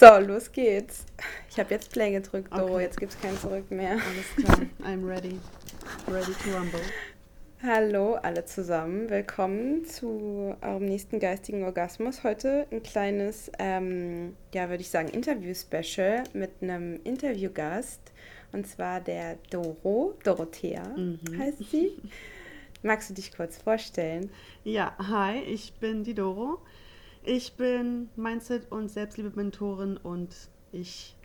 So, los geht's. Ich habe jetzt Play gedrückt, Doro. Okay. Jetzt gibt's kein Zurück mehr. Alles klar. I'm ready. Ready to rumble. Hallo alle zusammen. Willkommen zu eurem nächsten geistigen Orgasmus. Heute ein kleines, ähm, ja, würde ich sagen, Interview-Special mit einem Interviewgast. Und zwar der Doro. Dorothea mhm. heißt sie. Magst du dich kurz vorstellen? Ja, hi, ich bin die Doro. Ich bin Mindset- und Selbstliebe-Mentorin und ich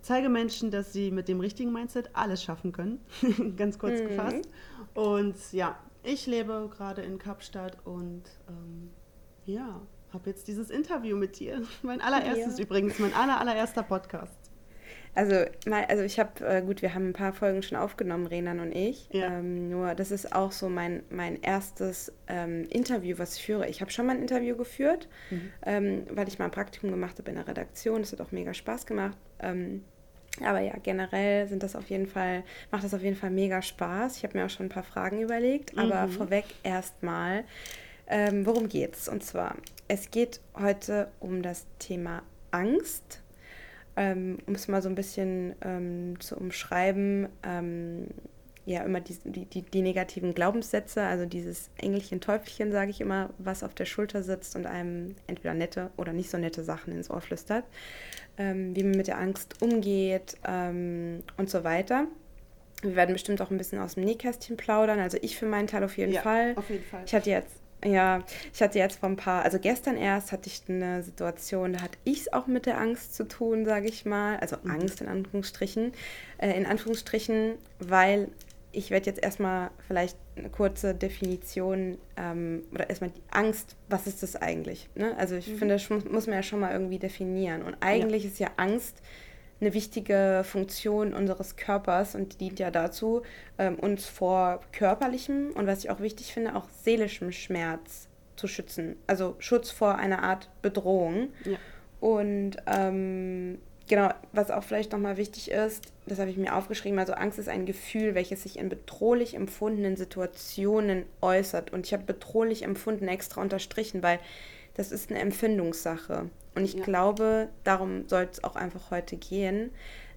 zeige Menschen, dass sie mit dem richtigen Mindset alles schaffen können. Ganz kurz mhm. gefasst. Und ja, ich lebe gerade in Kapstadt und ähm, ja, habe jetzt dieses Interview mit dir. Mein allererstes ja. übrigens, mein aller, allererster Podcast. Also, mal, also ich habe, äh, gut, wir haben ein paar Folgen schon aufgenommen, Renan und ich. Ja. Ähm, nur das ist auch so mein, mein erstes ähm, Interview, was ich führe. Ich habe schon mal ein Interview geführt, mhm. ähm, weil ich mal ein Praktikum gemacht habe in der Redaktion. Das hat auch mega Spaß gemacht. Ähm, aber ja, generell sind das auf jeden Fall, macht das auf jeden Fall mega Spaß. Ich habe mir auch schon ein paar Fragen überlegt, mhm. aber vorweg erstmal, ähm, worum geht's? Und zwar, es geht heute um das Thema Angst ähm, um es mal so ein bisschen ähm, zu umschreiben, ähm, ja, immer die, die, die, negativen Glaubenssätze, also dieses Engelchen, Teufelchen, sage ich immer, was auf der Schulter sitzt und einem entweder nette oder nicht so nette Sachen ins Ohr flüstert, ähm, wie man mit der Angst umgeht ähm, und so weiter. Wir werden bestimmt auch ein bisschen aus dem Nähkästchen plaudern. Also ich für meinen Teil auf jeden ja, Fall. Auf jeden Fall. Ich hatte jetzt ja, ich hatte jetzt vor ein paar, also gestern erst hatte ich eine Situation, da hatte ich es auch mit der Angst zu tun, sage ich mal. Also mhm. Angst in Anführungsstrichen. Äh, in Anführungsstrichen, weil ich werde jetzt erstmal vielleicht eine kurze Definition ähm, oder erstmal die Angst, was ist das eigentlich? Ne? Also ich mhm. finde, das muss man ja schon mal irgendwie definieren. Und eigentlich ja. ist ja Angst eine wichtige Funktion unseres Körpers und die dient ja dazu, ähm, uns vor körperlichem und was ich auch wichtig finde, auch seelischem Schmerz zu schützen. Also Schutz vor einer Art Bedrohung. Ja. Und ähm, genau, was auch vielleicht nochmal wichtig ist, das habe ich mir aufgeschrieben, also Angst ist ein Gefühl, welches sich in bedrohlich empfundenen Situationen äußert. Und ich habe bedrohlich empfunden extra unterstrichen, weil das ist eine Empfindungssache. Und ich ja. glaube, darum soll es auch einfach heute gehen,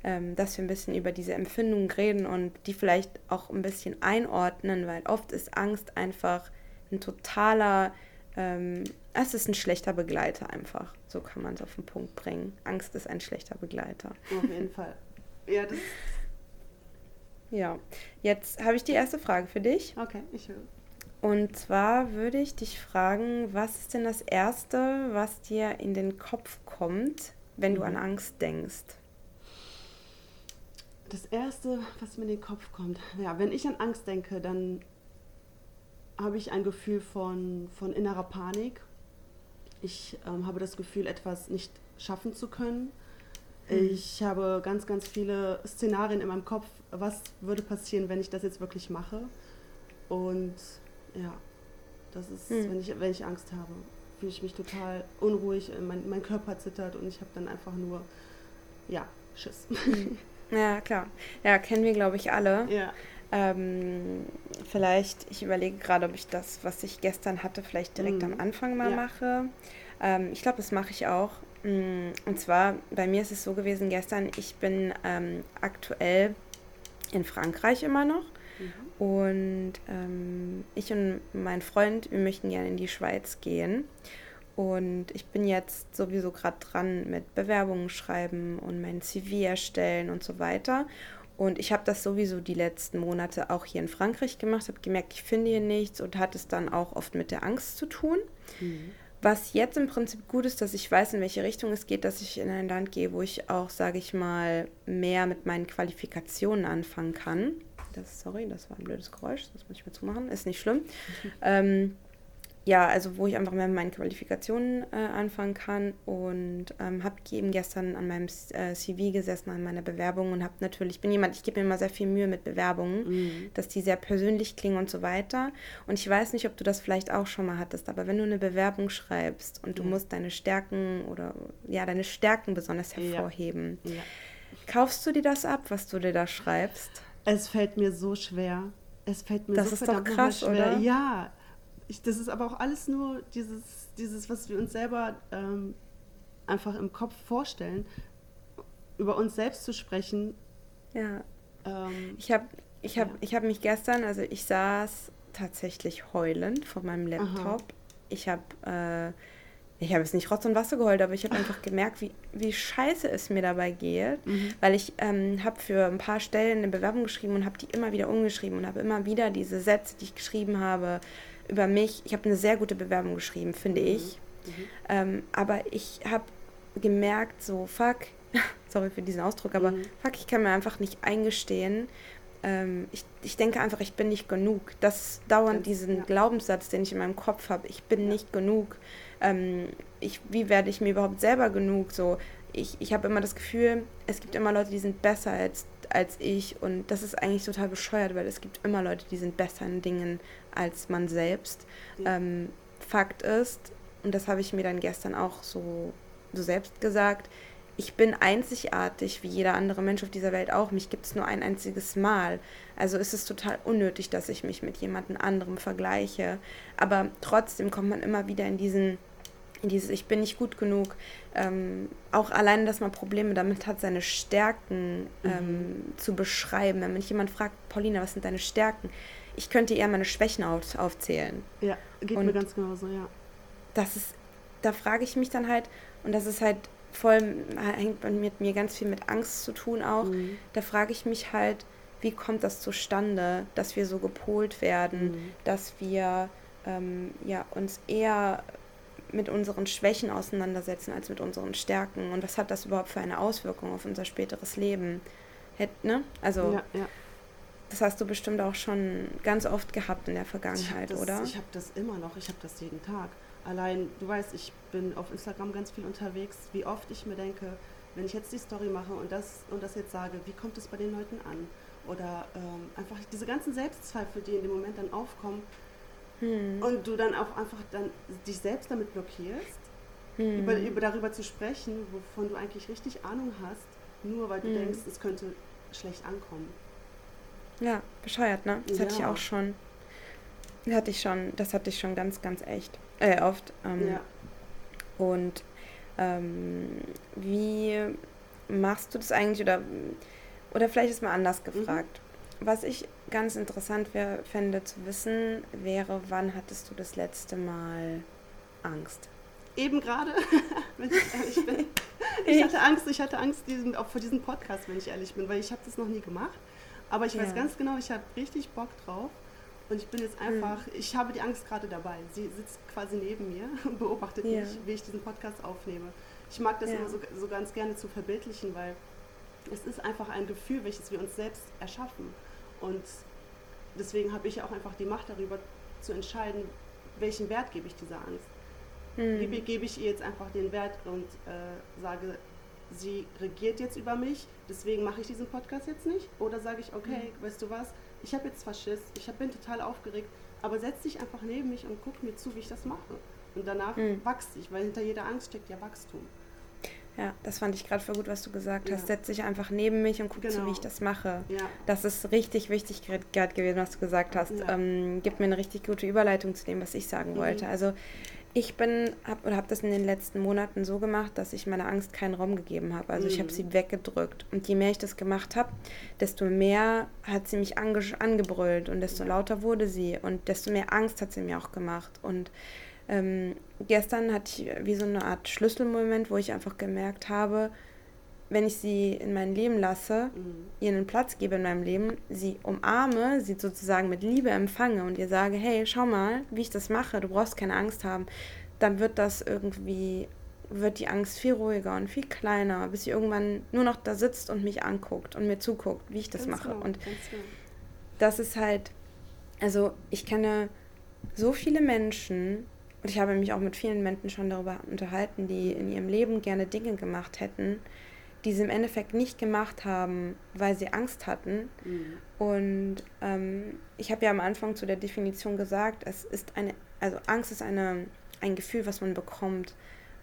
ähm, dass wir ein bisschen über diese Empfindungen reden und die vielleicht auch ein bisschen einordnen, weil oft ist Angst einfach ein totaler, ähm, es ist ein schlechter Begleiter einfach. So kann man es auf den Punkt bringen. Angst ist ein schlechter Begleiter. Auf jeden Fall. Ja, das ja, jetzt habe ich die erste Frage für dich. Okay, ich höre. Und zwar würde ich dich fragen, was ist denn das Erste, was dir in den Kopf kommt, wenn du an mhm. Angst denkst? Das Erste, was mir in den Kopf kommt, ja, wenn ich an Angst denke, dann habe ich ein Gefühl von, von innerer Panik. Ich ähm, habe das Gefühl, etwas nicht schaffen zu können. Mhm. Ich habe ganz, ganz viele Szenarien in meinem Kopf, was würde passieren, wenn ich das jetzt wirklich mache. Und ja, das ist, hm. wenn, ich, wenn ich Angst habe, fühle ich mich total unruhig, mein, mein Körper zittert und ich habe dann einfach nur, ja, Schiss. Hm. Ja, klar. Ja, kennen wir, glaube ich, alle. Ja. Ähm, vielleicht, ich überlege gerade, ob ich das, was ich gestern hatte, vielleicht direkt mhm. am Anfang mal ja. mache. Ähm, ich glaube, das mache ich auch. Mm, und zwar, bei mir ist es so gewesen gestern, ich bin ähm, aktuell in Frankreich immer noch. Und ähm, ich und mein Freund, wir möchten gerne in die Schweiz gehen. Und ich bin jetzt sowieso gerade dran mit Bewerbungen schreiben und mein CV erstellen und so weiter. Und ich habe das sowieso die letzten Monate auch hier in Frankreich gemacht, habe gemerkt, ich finde hier nichts und hat es dann auch oft mit der Angst zu tun. Mhm. Was jetzt im Prinzip gut ist, dass ich weiß, in welche Richtung es geht, dass ich in ein Land gehe, wo ich auch, sage ich mal, mehr mit meinen Qualifikationen anfangen kann. Das, sorry, das war ein blödes Geräusch, das muss ich mir zumachen, ist nicht schlimm. ähm, ja, also wo ich einfach mehr mit meinen Qualifikationen äh, anfangen kann und ähm, habe eben gestern an meinem äh, CV gesessen, an meiner Bewerbung und habe natürlich, ich bin jemand, ich gebe mir immer sehr viel Mühe mit Bewerbungen, mhm. dass die sehr persönlich klingen und so weiter. Und ich weiß nicht, ob du das vielleicht auch schon mal hattest, aber wenn du eine Bewerbung schreibst und du musst deine Stärken oder ja, deine Stärken besonders hervorheben, ja. Ja. kaufst du dir das ab, was du dir da schreibst? Es fällt mir so schwer. Es fällt mir das so ist doch krass, schwer. Oder? Ja, ich, das ist aber auch alles nur dieses, dieses was wir uns selber ähm, einfach im Kopf vorstellen, über uns selbst zu sprechen. Ja. Ähm, ich habe ich hab, ja. hab mich gestern, also ich saß tatsächlich heulend vor meinem Laptop. Aha. Ich habe äh, ich habe jetzt nicht Rotz und Wasser geheult, aber ich habe einfach gemerkt, wie, wie scheiße es mir dabei geht, mhm. weil ich ähm, habe für ein paar Stellen eine Bewerbung geschrieben und habe die immer wieder umgeschrieben und habe immer wieder diese Sätze, die ich geschrieben habe, über mich. Ich habe eine sehr gute Bewerbung geschrieben, finde mhm. ich. Mhm. Ähm, aber ich habe gemerkt, so, fuck, sorry für diesen Ausdruck, aber mhm. fuck, ich kann mir einfach nicht eingestehen. Ähm, ich, ich denke einfach, ich bin nicht genug. Das dauernd diesen ja. Glaubenssatz, den ich in meinem Kopf habe, ich bin ja. nicht genug. Ähm, ich, wie werde ich mir überhaupt selber genug? So, ich, ich habe immer das Gefühl, es gibt immer Leute, die sind besser als, als ich und das ist eigentlich total bescheuert, weil es gibt immer Leute, die sind besser in Dingen als man selbst. Ja. Ähm, Fakt ist, und das habe ich mir dann gestern auch so, so selbst gesagt, ich bin einzigartig wie jeder andere Mensch auf dieser Welt auch. Mich gibt es nur ein einziges Mal. Also ist es total unnötig, dass ich mich mit jemandem anderem vergleiche. Aber trotzdem kommt man immer wieder in diesen in dieses Ich bin nicht gut genug. Ähm, auch alleine, dass man Probleme damit hat, seine Stärken ähm, mhm. zu beschreiben. Wenn mich jemand fragt, Paulina, was sind deine Stärken? Ich könnte eher meine Schwächen auf, aufzählen. Ja, geht Und mir ganz genauso, ja. Das ist, da frage ich mich dann halt, und das ist halt voll, hängt mit mir ganz viel mit Angst zu tun auch. Mhm. Da frage ich mich halt, wie kommt das zustande, dass wir so gepolt werden, mhm. dass wir ähm, ja, uns eher mit unseren Schwächen auseinandersetzen als mit unseren Stärken. Und was hat das überhaupt für eine Auswirkung auf unser späteres Leben? Hätt, ne? Also, ja, ja. das hast du bestimmt auch schon ganz oft gehabt in der Vergangenheit, ich das, oder? Ich habe das immer noch, ich habe das jeden Tag. Allein, du weißt, ich bin auf Instagram ganz viel unterwegs, wie oft ich mir denke, wenn ich jetzt die Story mache und das und das jetzt sage, wie kommt es bei den Leuten an? Oder ähm, einfach diese ganzen Selbstzweifel, die in dem Moment dann aufkommen hm. und du dann auch einfach dann dich selbst damit blockierst, hm. über, über darüber zu sprechen, wovon du eigentlich richtig Ahnung hast, nur weil du hm. denkst, es könnte schlecht ankommen. Ja, bescheuert, ne? Das ja. hatte ich auch schon. Das hatte ich schon, das hatte ich schon ganz, ganz echt äh, oft. Ähm, ja. Und ähm, wie machst du das eigentlich oder, oder vielleicht ist mal anders mhm. gefragt. Mhm. Was ich ganz interessant wär, fände zu wissen, wäre, wann hattest du das letzte Mal Angst? Eben gerade, wenn ich ehrlich bin. Ich hatte Angst, ich hatte Angst diesen, auch vor diesem Podcast, wenn ich ehrlich bin, weil ich habe das noch nie gemacht. Aber ich ja. weiß ganz genau, ich habe richtig Bock drauf. Und ich bin jetzt mhm. einfach, mhm. ich habe die Angst gerade dabei. Sie sitzt quasi neben mir und beobachtet ja. mich, wie ich diesen Podcast aufnehme. Ich mag das ja. immer so, so ganz gerne zu verbildlichen, weil es ist einfach ein Gefühl, welches wir uns selbst erschaffen. Und deswegen habe ich auch einfach die Macht darüber zu entscheiden, welchen Wert gebe ich dieser Angst. Mhm. Gebe, gebe ich ihr jetzt einfach den Wert und äh, sage, sie regiert jetzt über mich, deswegen mache ich diesen Podcast jetzt nicht? Oder sage ich, okay, mhm. weißt du was, ich habe jetzt Faschist, ich bin total aufgeregt, aber setz dich einfach neben mich und guck mir zu, wie ich das mache. Und danach mhm. wachst ich, weil hinter jeder Angst steckt ja Wachstum. Ja, das fand ich gerade für gut, was du gesagt ja. hast. Setz dich einfach neben mich und guck genau. zu, wie ich das mache. Ja. Das ist richtig wichtig gerade gewesen, was du gesagt hast. Ja. Ähm, gibt mir eine richtig gute Überleitung zu dem, was ich sagen mhm. wollte. Also ich bin hab, oder habe das in den letzten Monaten so gemacht, dass ich meiner Angst keinen Raum gegeben habe. Also mhm. ich habe sie weggedrückt. Und je mehr ich das gemacht habe, desto mehr hat sie mich ange angebrüllt und desto lauter wurde sie und desto mehr Angst hat sie mir auch gemacht. Und ähm, gestern hatte ich wie so eine Art Schlüsselmoment, wo ich einfach gemerkt habe, wenn ich sie in mein Leben lasse, mhm. ihr einen Platz gebe in meinem Leben, sie umarme, sie sozusagen mit Liebe empfange und ihr sage, hey, schau mal, wie ich das mache, du brauchst keine Angst haben, dann wird das irgendwie, wird die Angst viel ruhiger und viel kleiner, bis sie irgendwann nur noch da sitzt und mich anguckt und mir zuguckt, wie ich das ganz mache. Genau, und genau. das ist halt, also ich kenne so viele Menschen, und ich habe mich auch mit vielen Menschen schon darüber unterhalten, die in ihrem Leben gerne Dinge gemacht hätten, die sie im Endeffekt nicht gemacht haben, weil sie Angst hatten. Mhm. Und ähm, ich habe ja am Anfang zu der Definition gesagt, es ist eine, also Angst ist eine, ein Gefühl, was man bekommt,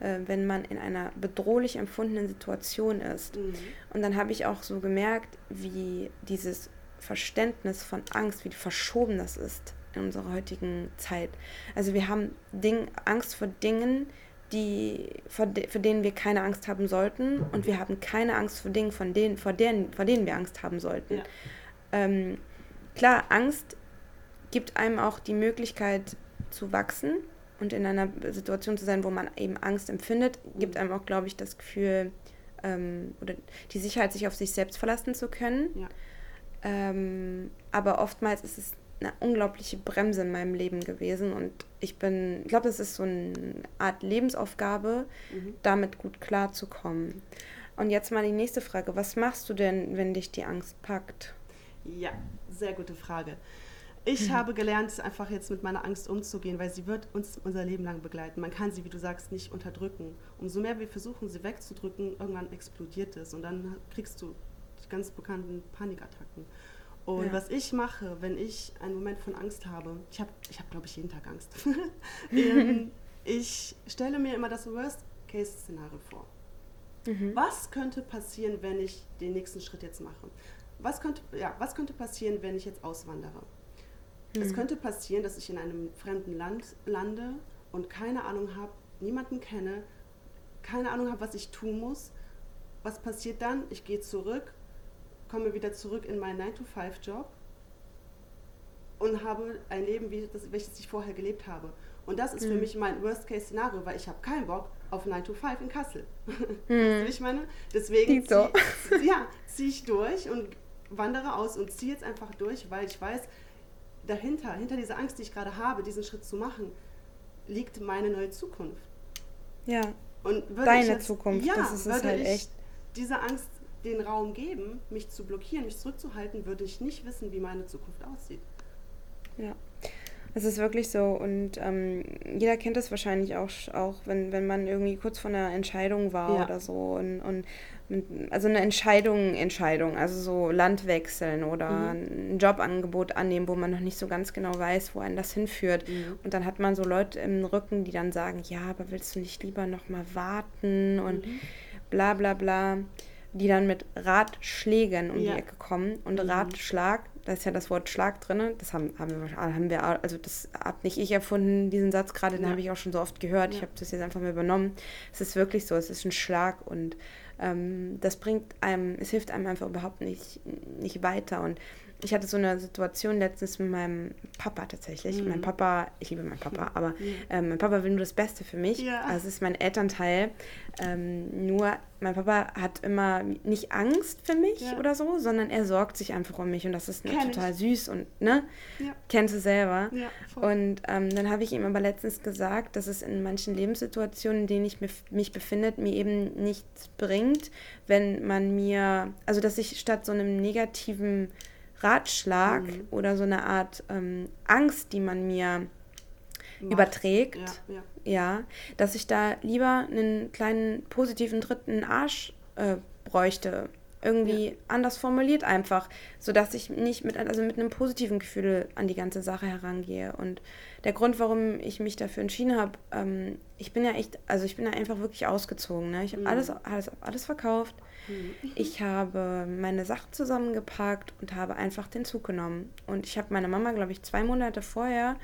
äh, wenn man in einer bedrohlich empfundenen Situation ist. Mhm. Und dann habe ich auch so gemerkt, wie dieses Verständnis von Angst, wie verschoben das ist in unserer heutigen Zeit. Also wir haben Ding, Angst vor Dingen, die, vor, de, vor denen wir keine Angst haben sollten und wir haben keine Angst vor Dingen, von denen, vor, denen, vor denen wir Angst haben sollten. Ja. Ähm, klar, Angst gibt einem auch die Möglichkeit zu wachsen und in einer Situation zu sein, wo man eben Angst empfindet, gibt einem auch, glaube ich, das Gefühl ähm, oder die Sicherheit, sich auf sich selbst verlassen zu können. Ja. Ähm, aber oftmals ist es eine unglaubliche Bremse in meinem Leben gewesen und ich bin, ich glaube, das ist so eine Art Lebensaufgabe, mhm. damit gut klarzukommen. Und jetzt mal die nächste Frage. Was machst du denn, wenn dich die Angst packt? Ja, sehr gute Frage. Ich mhm. habe gelernt, einfach jetzt mit meiner Angst umzugehen, weil sie wird uns unser Leben lang begleiten. Man kann sie, wie du sagst, nicht unterdrücken. Umso mehr wir versuchen, sie wegzudrücken, irgendwann explodiert es und dann kriegst du die ganz bekannten Panikattacken. Und ja. was ich mache, wenn ich einen Moment von Angst habe, ich habe, ich hab, glaube ich, jeden Tag Angst. Ähm, ich stelle mir immer das Worst-Case-Szenario vor. Mhm. Was könnte passieren, wenn ich den nächsten Schritt jetzt mache? Was könnte, ja, was könnte passieren, wenn ich jetzt auswandere? Mhm. Es könnte passieren, dass ich in einem fremden Land lande und keine Ahnung habe, niemanden kenne, keine Ahnung habe, was ich tun muss. Was passiert dann? Ich gehe zurück komme wieder zurück in meinen 9-to-5-Job und habe ein Leben, wie das, welches ich vorher gelebt habe. Und das ist mhm. für mich mein Worst-Case-Szenario, weil ich habe keinen Bock auf 9 to 5 in Kassel. Mhm. ich meine? Deswegen ziehe ja, zieh ich durch und wandere aus und ziehe jetzt einfach durch, weil ich weiß, dahinter, hinter dieser Angst, die ich gerade habe, diesen Schritt zu machen, liegt meine neue Zukunft. Ja. Und Deine jetzt, Zukunft, ja, das ist es halt echt. Diese Angst den Raum geben, mich zu blockieren, mich zurückzuhalten, würde ich nicht wissen, wie meine Zukunft aussieht. Ja. Es ist wirklich so und ähm, jeder kennt es wahrscheinlich auch, auch wenn, wenn man irgendwie kurz vor einer Entscheidung war ja. oder so und, und also eine Entscheidung, Entscheidung, also so Land wechseln oder mhm. ein Jobangebot annehmen, wo man noch nicht so ganz genau weiß, wo einen das hinführt. Mhm. Und dann hat man so Leute im Rücken, die dann sagen, ja, aber willst du nicht lieber noch mal warten und mhm. bla bla bla die dann mit Ratschlägen um ja. die Ecke kommen. Und mhm. Ratschlag, da ist ja das Wort Schlag drin, das haben, haben, wir, haben wir, also das habe nicht ich erfunden, diesen Satz gerade, den ja. habe ich auch schon so oft gehört. Ja. Ich habe das jetzt einfach mal übernommen. Es ist wirklich so, es ist ein Schlag und ähm, das bringt einem, es hilft einem einfach überhaupt nicht, nicht weiter. Und ich hatte so eine Situation letztens mit meinem Papa tatsächlich. Mhm. Mein Papa, ich liebe meinen Papa, aber ähm, mein Papa will nur das Beste für mich. Ja. Also es ist mein Elternteil. Ähm, nur mein Papa hat immer nicht Angst für mich ja. oder so, sondern er sorgt sich einfach um mich und das ist ne, total ich. süß und ne, ja. kennst du selber. Ja, und ähm, dann habe ich ihm aber letztens gesagt, dass es in manchen Lebenssituationen, in denen ich mich befinde, mir eben nichts bringt, wenn man mir, also dass ich statt so einem negativen Ratschlag mhm. oder so eine Art ähm, Angst, die man mir Macht. überträgt, ja, ja. ja, dass ich da lieber einen kleinen positiven dritten Arsch äh, bräuchte. Irgendwie ja. anders formuliert einfach, sodass ich nicht mit, also mit einem positiven Gefühl an die ganze Sache herangehe. Und der Grund, warum ich mich dafür entschieden habe, ähm, ich bin ja echt, also ich bin ja einfach wirklich ausgezogen. Ne? Ich habe mhm. alles, alles, alles verkauft ich habe meine Sachen zusammengepackt und habe einfach den Zug genommen. Und ich habe meiner Mama, glaube ich, zwei Monate vorher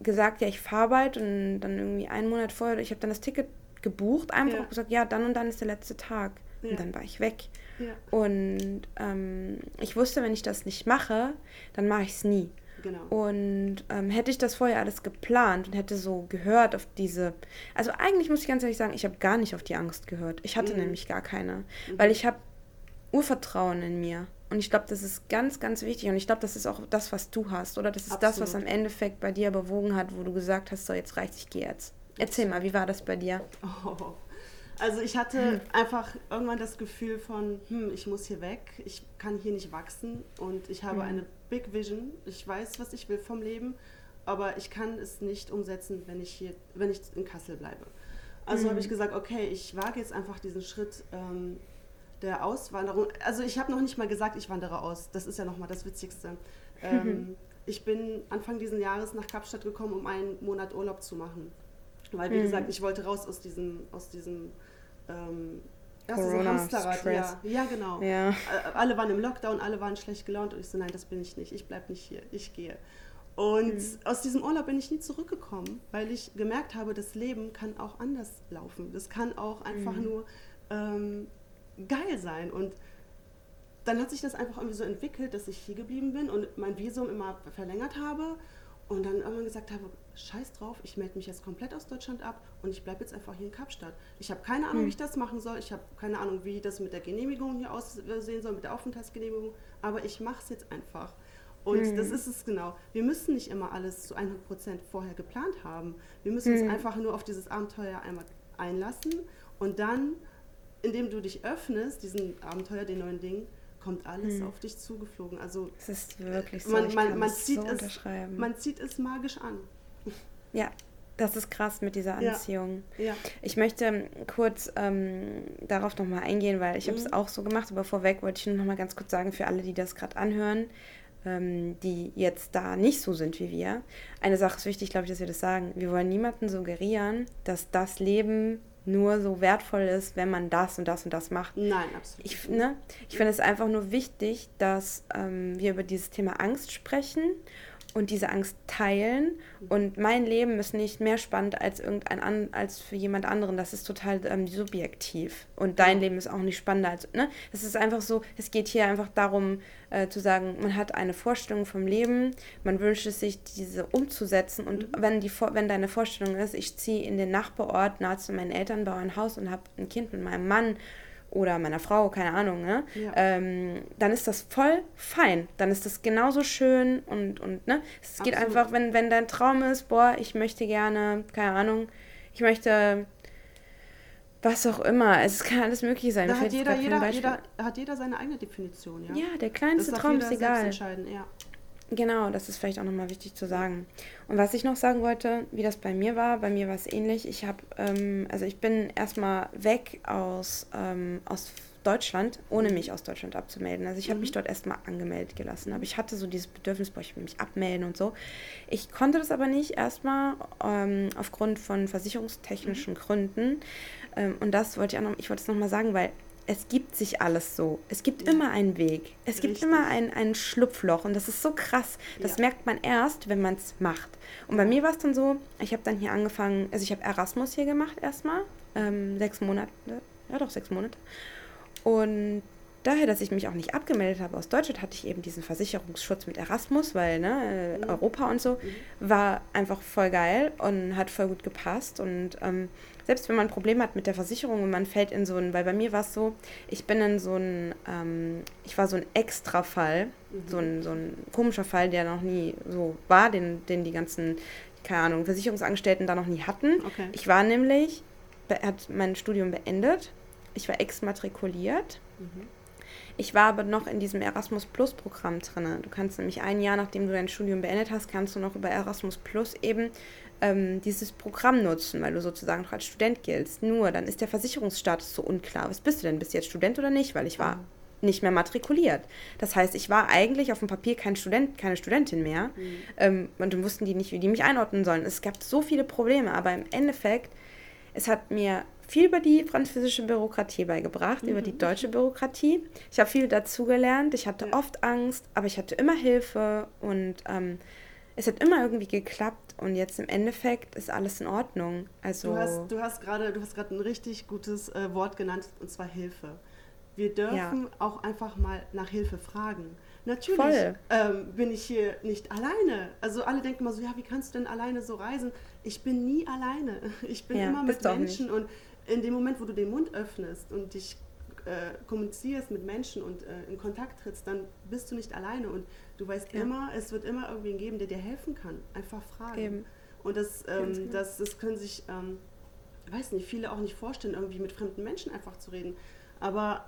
gesagt, ja, ich fahre bald. Und dann irgendwie einen Monat vorher, ich habe dann das Ticket gebucht, einfach ja. gesagt, ja, dann und dann ist der letzte Tag. Ja. Und dann war ich weg. Ja. Und ähm, ich wusste, wenn ich das nicht mache, dann mache ich es nie. Genau. Und ähm, hätte ich das vorher alles geplant und hätte so gehört auf diese, also eigentlich muss ich ganz ehrlich sagen, ich habe gar nicht auf die Angst gehört. Ich hatte mhm. nämlich gar keine, mhm. weil ich habe Urvertrauen in mir. Und ich glaube, das ist ganz, ganz wichtig. Und ich glaube, das ist auch das, was du hast. Oder das ist Absolut. das, was am Endeffekt bei dir bewogen hat, wo du gesagt hast, so jetzt reicht, ich gehe jetzt. Erzähl mal, wie war das bei dir? Oh. Also ich hatte hm. einfach irgendwann das Gefühl von, hm, ich muss hier weg, ich kann hier nicht wachsen und ich habe hm. eine Big Vision. Ich weiß, was ich will vom Leben, aber ich kann es nicht umsetzen, wenn ich hier, wenn ich in Kassel bleibe. Also hm. habe ich gesagt, okay, ich wage jetzt einfach diesen Schritt ähm, der Auswanderung. Also ich habe noch nicht mal gesagt, ich wandere aus. Das ist ja nochmal das Witzigste. Ähm, ich bin Anfang dieses Jahres nach Kapstadt gekommen, um einen Monat Urlaub zu machen. Weil, wie mhm. gesagt, ich wollte raus aus diesem, aus diesem ähm, das ist ein Hamsterrad, ja. Ja, genau. Ja. Alle waren im Lockdown, alle waren schlecht gelaunt und ich so, nein, das bin ich nicht. Ich bleibe nicht hier, ich gehe. Und mhm. aus diesem Urlaub bin ich nie zurückgekommen, weil ich gemerkt habe, das Leben kann auch anders laufen. Das kann auch einfach mhm. nur ähm, geil sein. Und dann hat sich das einfach irgendwie so entwickelt, dass ich hier geblieben bin und mein Visum immer verlängert habe und dann irgendwann gesagt habe, scheiß drauf, ich melde mich jetzt komplett aus Deutschland ab und ich bleibe jetzt einfach hier in Kapstadt. Ich habe keine Ahnung, hm. wie ich das machen soll. Ich habe keine Ahnung, wie das mit der Genehmigung hier aussehen soll, mit der Aufenthaltsgenehmigung. Aber ich mache es jetzt einfach. Und hm. das ist es genau. Wir müssen nicht immer alles zu 100 Prozent vorher geplant haben. Wir müssen hm. uns einfach nur auf dieses Abenteuer einmal einlassen und dann, indem du dich öffnest, diesen Abenteuer, den neuen Dingen, kommt alles hm. auf dich zugeflogen. Also es ist wirklich so. Man, man, man zieht so es, man zieht es magisch an. Ja, das ist krass mit dieser Anziehung. Ja. ja. Ich möchte kurz ähm, darauf nochmal eingehen, weil ich mhm. habe es auch so gemacht, aber vorweg wollte ich nur nochmal ganz kurz sagen, für alle, die das gerade anhören, ähm, die jetzt da nicht so sind wie wir. Eine Sache ist wichtig, glaube ich, dass wir das sagen. Wir wollen niemanden suggerieren, dass das Leben nur so wertvoll ist, wenn man das und das und das macht. Nein, absolut. Ich, ne, ich finde es einfach nur wichtig, dass ähm, wir über dieses Thema Angst sprechen und diese Angst teilen. Und mein Leben ist nicht mehr spannend als irgendein an, als für jemand anderen. Das ist total ähm, subjektiv. Und dein. Leben ist auch nicht spannender als. Ne? Es ist einfach so, es geht hier einfach darum, äh, zu sagen, man hat eine Vorstellung vom Leben, man wünscht es sich, diese umzusetzen. Und mhm. wenn, die, wenn deine Vorstellung ist, ich ziehe in den Nachbarort nahe zu meinen Eltern, baue ein Haus und habe ein Kind mit meinem Mann oder meiner Frau, keine Ahnung, ne? Ja. Ähm, dann ist das voll fein. Dann ist das genauso schön und, und ne? Es geht Absolut. einfach, wenn, wenn dein Traum ist, boah, ich möchte gerne, keine Ahnung, ich möchte was auch immer. Es kann alles möglich sein. Da hat jeder, jeder, jeder, hat jeder seine eigene Definition, ja? Ja, der kleinste Traum ist egal. Ja. Genau, das ist vielleicht auch nochmal wichtig zu sagen. Und was ich noch sagen wollte, wie das bei mir war, bei mir war es ähnlich. Ich habe, ähm, also ich bin erstmal weg aus, ähm, aus Deutschland, ohne mich aus Deutschland abzumelden. Also ich habe mhm. mich dort erstmal angemeldet gelassen. Aber ich hatte so dieses Bedürfnis, boah, ich will mich abmelden und so. Ich konnte das aber nicht erstmal ähm, aufgrund von versicherungstechnischen mhm. Gründen. Ähm, und das wollte ich auch noch, ich wollte es nochmal sagen, weil es gibt sich alles so. Es gibt ja. immer einen Weg. Es Richtig. gibt immer ein, ein Schlupfloch. Und das ist so krass. Das ja. merkt man erst, wenn man es macht. Und bei mir war es dann so, ich habe dann hier angefangen, also ich habe Erasmus hier gemacht erstmal. Ähm, sechs Monate. Ja, doch, sechs Monate. Und daher, dass ich mich auch nicht abgemeldet habe aus Deutschland, hatte ich eben diesen Versicherungsschutz mit Erasmus, weil ne, mhm. Europa und so mhm. war einfach voll geil und hat voll gut gepasst. Und ähm, selbst wenn man ein Problem hat mit der Versicherung und man fällt in so ein, weil bei mir war es so, ich bin in so ein, ähm, ich war so ein Extrafall, mhm. so, ein, so ein komischer Fall, der noch nie so war, den, den die ganzen, keine Ahnung, Versicherungsangestellten da noch nie hatten. Okay. Ich war nämlich, hat mein Studium beendet, ich war exmatrikuliert. Mhm. Ich war aber noch in diesem Erasmus Plus Programm drin. Du kannst nämlich ein Jahr, nachdem du dein Studium beendet hast, kannst du noch über Erasmus Plus eben ähm, dieses Programm nutzen, weil du sozusagen noch als Student giltst. Nur dann ist der Versicherungsstatus so unklar. Was bist du denn? Bist du jetzt Student oder nicht? Weil ich war nicht mehr matrikuliert. Das heißt, ich war eigentlich auf dem Papier kein Student, keine Studentin mehr. Mhm. Ähm, und dann wussten die nicht, wie die mich einordnen sollen. Es gab so viele Probleme, aber im Endeffekt, es hat mir viel über die französische Bürokratie beigebracht, mhm. über die mhm. deutsche Bürokratie. Ich habe viel dazugelernt. Ich hatte oft Angst, aber ich hatte immer Hilfe und ähm, es hat immer irgendwie geklappt und jetzt im Endeffekt ist alles in Ordnung. Also du hast, du hast gerade, du hast gerade ein richtig gutes äh, Wort genannt und zwar Hilfe. Wir dürfen ja. auch einfach mal nach Hilfe fragen. Natürlich ähm, bin ich hier nicht alleine. Also alle denken mal so, ja, wie kannst du denn alleine so reisen? Ich bin nie alleine. Ich bin ja, immer mit Menschen und in dem Moment, wo du den Mund öffnest und dich äh, kommunizierst mit Menschen und äh, in Kontakt trittst, dann bist du nicht alleine und du weißt ja. immer, es wird immer irgendwen geben, der dir helfen kann. Einfach fragen. Eben. Und das, ähm, genau. das, das können sich, ähm, weiß nicht, viele auch nicht vorstellen, irgendwie mit fremden Menschen einfach zu reden. Aber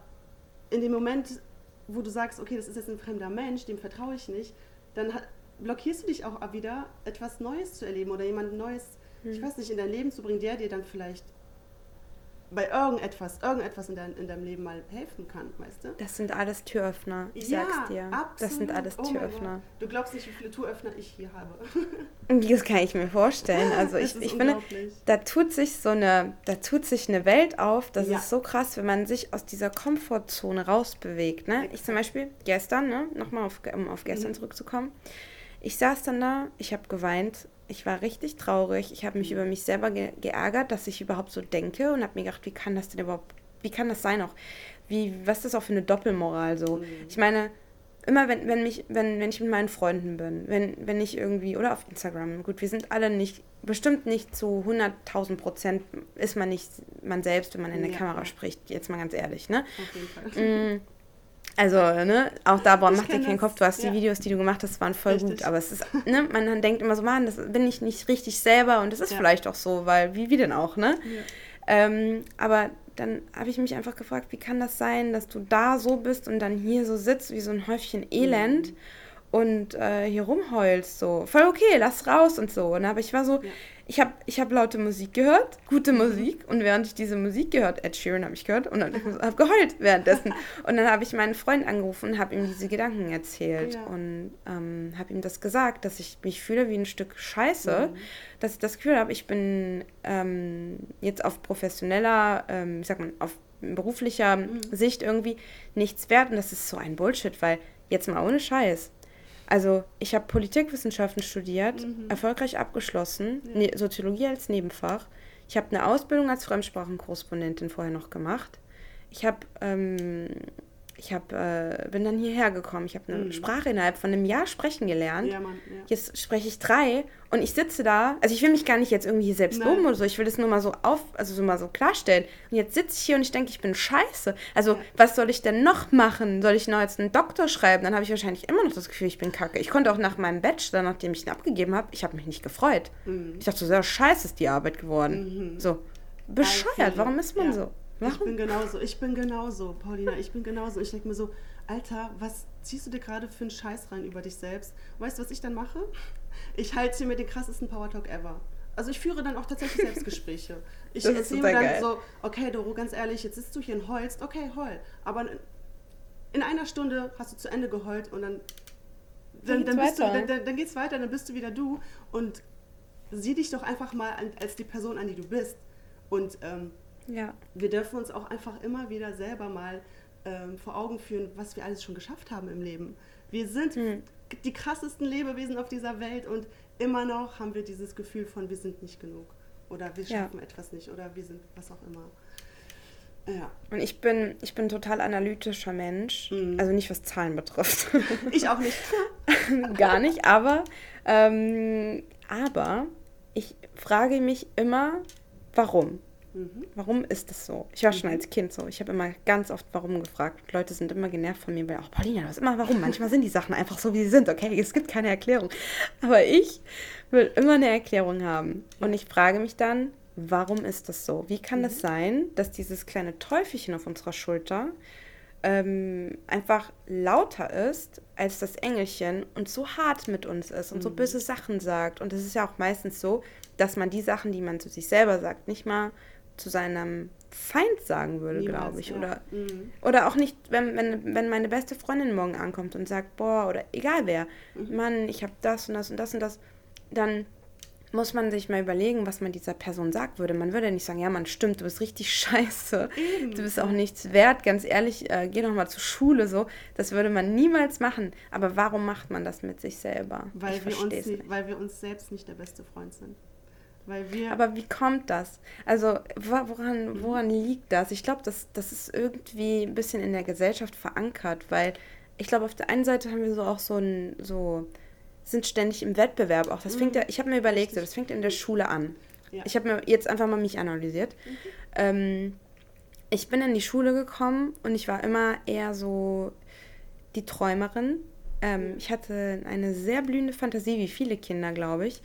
in dem Moment, wo du sagst, okay, das ist jetzt ein fremder Mensch, dem vertraue ich nicht, dann hat, blockierst du dich auch wieder, etwas Neues zu erleben oder jemand Neues, hm. ich weiß nicht, in dein Leben zu bringen, der dir dann vielleicht bei irgendetwas, irgendetwas in, dein, in deinem Leben mal helfen kann, weißt du? Das sind alles Türöffner, ich ja, sag's dir. Absolut. Das sind alles oh Türöffner. Du glaubst nicht, wie viele Türöffner ich hier habe. das kann ich mir vorstellen. Also ich, ich finde, da tut sich so eine, da tut sich eine Welt auf, das ja. ist so krass, wenn man sich aus dieser Komfortzone rausbewegt. Ne? Ich zum Beispiel gestern, ne, nochmal auf, um auf gestern mhm. zurückzukommen, ich saß dann da, ich habe geweint, ich war richtig traurig, ich habe mich mhm. über mich selber ge geärgert, dass ich überhaupt so denke und habe mir gedacht, wie kann das denn überhaupt, wie kann das sein auch? Wie, was ist das auch für eine Doppelmoral so? Mhm. Ich meine, immer wenn, wenn, mich, wenn, wenn ich mit meinen Freunden bin, wenn, wenn ich irgendwie, oder auf Instagram, gut, wir sind alle nicht, bestimmt nicht zu 100.000 Prozent ist man nicht man selbst, wenn man in der ja. Kamera spricht, jetzt mal ganz ehrlich, ne? Auf jeden Fall. Mm, also, ne, auch da boah, mach dir keinen Kopf, du hast ja. die Videos, die du gemacht hast, waren voll richtig. gut, aber es ist, ne, man denkt immer so, man, das bin ich nicht richtig selber und das ist ja. vielleicht auch so, weil, wie, wie denn auch, ne? Ähm, aber dann habe ich mich einfach gefragt, wie kann das sein, dass du da so bist und dann hier so sitzt wie so ein Häufchen Elend mhm. und äh, hier rumheulst, so. Voll okay, lass raus und so. Ne? Aber ich war so, ja ich habe ich hab laute Musik gehört, gute Musik. Und während ich diese Musik gehört, Ed Sheeran habe ich gehört, und dann habe geheult währenddessen. Und dann habe ich meinen Freund angerufen und habe ihm diese Gedanken erzählt. Ja. Und ähm, habe ihm das gesagt, dass ich mich fühle wie ein Stück Scheiße. Mhm. Dass ich das Gefühl habe, ich bin ähm, jetzt auf professioneller, ähm, ich sag mal, auf beruflicher mhm. Sicht irgendwie nichts wert. Und das ist so ein Bullshit, weil jetzt mal ohne Scheiß also ich habe Politikwissenschaften studiert, mhm. erfolgreich abgeschlossen, ja. ne Soziologie als Nebenfach. Ich habe eine Ausbildung als Fremdsprachenkorrespondentin vorher noch gemacht. Ich habe ähm, ich hab, äh, bin dann hierher gekommen. Ich habe eine mhm. Sprache innerhalb von einem Jahr sprechen gelernt. Ja, Mann, ja. Jetzt spreche ich drei und ich sitze da. Also ich will mich gar nicht jetzt irgendwie hier selbst loben oder so. Ich will das nur mal so auf, also so mal so klarstellen. Und jetzt sitze ich hier und ich denke, ich bin scheiße. Also ja. was soll ich denn noch machen? Soll ich noch jetzt einen Doktor schreiben? Dann habe ich wahrscheinlich immer noch das Gefühl, ich bin kacke. Ich konnte auch nach meinem Bachelor, nachdem ich ihn abgegeben habe, ich habe mich nicht gefreut. Mhm. Ich dachte so, sehr scheiße ist die Arbeit geworden. Mhm. So bescheuert. Warum ist man so? Warum? Ich bin genauso, ich bin genauso, Paulina, ich bin genauso. Ich denke mir so, Alter, was ziehst du dir gerade für einen Scheiß rein über dich selbst? Weißt du, was ich dann mache? Ich halte hier mit den krassesten Power Talk ever. Also ich führe dann auch tatsächlich Selbstgespräche. Ich erzähle mir dann geil. so, okay, Doro, ganz ehrlich, jetzt sitzt du hier und heulst, okay, heul. Aber in einer Stunde hast du zu Ende geheult und dann, dann, dann, bist du, dann, dann geht's weiter, dann bist du wieder du und sieh dich doch einfach mal als die Person an, die du bist. Und ähm, ja. Wir dürfen uns auch einfach immer wieder selber mal ähm, vor Augen führen, was wir alles schon geschafft haben im Leben. Wir sind hm. die krassesten Lebewesen auf dieser Welt und immer noch haben wir dieses Gefühl von, wir sind nicht genug oder wir schaffen ja. etwas nicht oder wir sind was auch immer. Ja. Und ich bin, ich bin total analytischer Mensch. Mhm. Also nicht, was Zahlen betrifft. Ich auch nicht. Gar nicht, aber, ähm, aber ich frage mich immer, warum? Mhm. Warum ist das so? Ich war schon mhm. als Kind so. Ich habe immer ganz oft warum gefragt. Leute sind immer genervt von mir, weil auch Paulina, das ist immer warum. Manchmal sind die Sachen einfach so, wie sie sind. Okay, es gibt keine Erklärung. Aber ich will immer eine Erklärung haben. Und ich frage mich dann, warum ist das so? Wie kann es mhm. sein, dass dieses kleine Teufelchen auf unserer Schulter ähm, einfach lauter ist als das Engelchen und so hart mit uns ist und mhm. so böse Sachen sagt. Und es ist ja auch meistens so, dass man die Sachen, die man zu sich selber sagt, nicht mal zu seinem Feind sagen würde, glaube ich. Ja. Oder, mhm. oder auch nicht, wenn, wenn, wenn meine beste Freundin morgen ankommt und sagt, boah, oder egal wer, mhm. Mann, ich habe das und das und das und das, dann muss man sich mal überlegen, was man dieser Person sagt würde. Man würde nicht sagen, ja, man stimmt, du bist richtig scheiße, Eben. du bist auch nichts wert, ganz ehrlich, äh, geh doch mal zur Schule, so. Das würde man niemals machen. Aber warum macht man das mit sich selber? Weil, wir uns, nicht, weil wir uns selbst nicht der beste Freund sind. Weil wir Aber wie kommt das? Also woran, woran liegt das? Ich glaube, das, das ist irgendwie ein bisschen in der Gesellschaft verankert, weil ich glaube, auf der einen Seite haben wir so auch so ein, so, sind ständig im Wettbewerb auch. Das fängt ja, ich habe mir überlegt, so, das fängt in der Schule an. Ja. Ich habe mir jetzt einfach mal mich analysiert. Mhm. Ähm, ich bin in die Schule gekommen und ich war immer eher so die Träumerin. Ähm, ich hatte eine sehr blühende Fantasie, wie viele Kinder, glaube ich.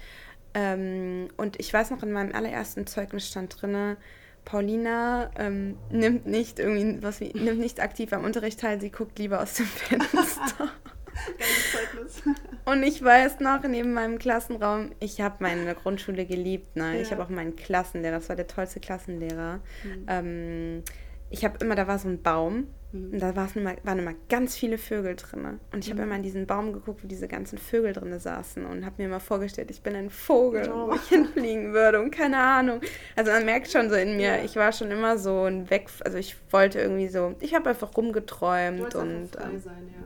Ähm, und ich weiß noch, in meinem allerersten Zeugnis stand drin, Paulina ähm, nimmt nicht irgendwie was wie, nimmt nicht aktiv am Unterricht teil, sie guckt lieber aus dem Fenster. und ich weiß noch, neben meinem Klassenraum, ich habe meine Grundschule geliebt. Ne? Ja. Ich habe auch meinen Klassenlehrer, das war der tollste Klassenlehrer. Mhm. Ähm, ich habe immer, da war so ein Baum Mhm. Und da immer, waren immer ganz viele Vögel drin. Und ich habe mhm. immer in diesen Baum geguckt, wo diese ganzen Vögel drin saßen und habe mir immer vorgestellt, ich bin ein Vogel, oh. wo ich hinfliegen würde und keine Ahnung. Also man merkt schon so in mir, ja. ich war schon immer so ein Weg, also ich wollte irgendwie so, ich habe einfach rumgeträumt und. Frei ähm, sein, ja.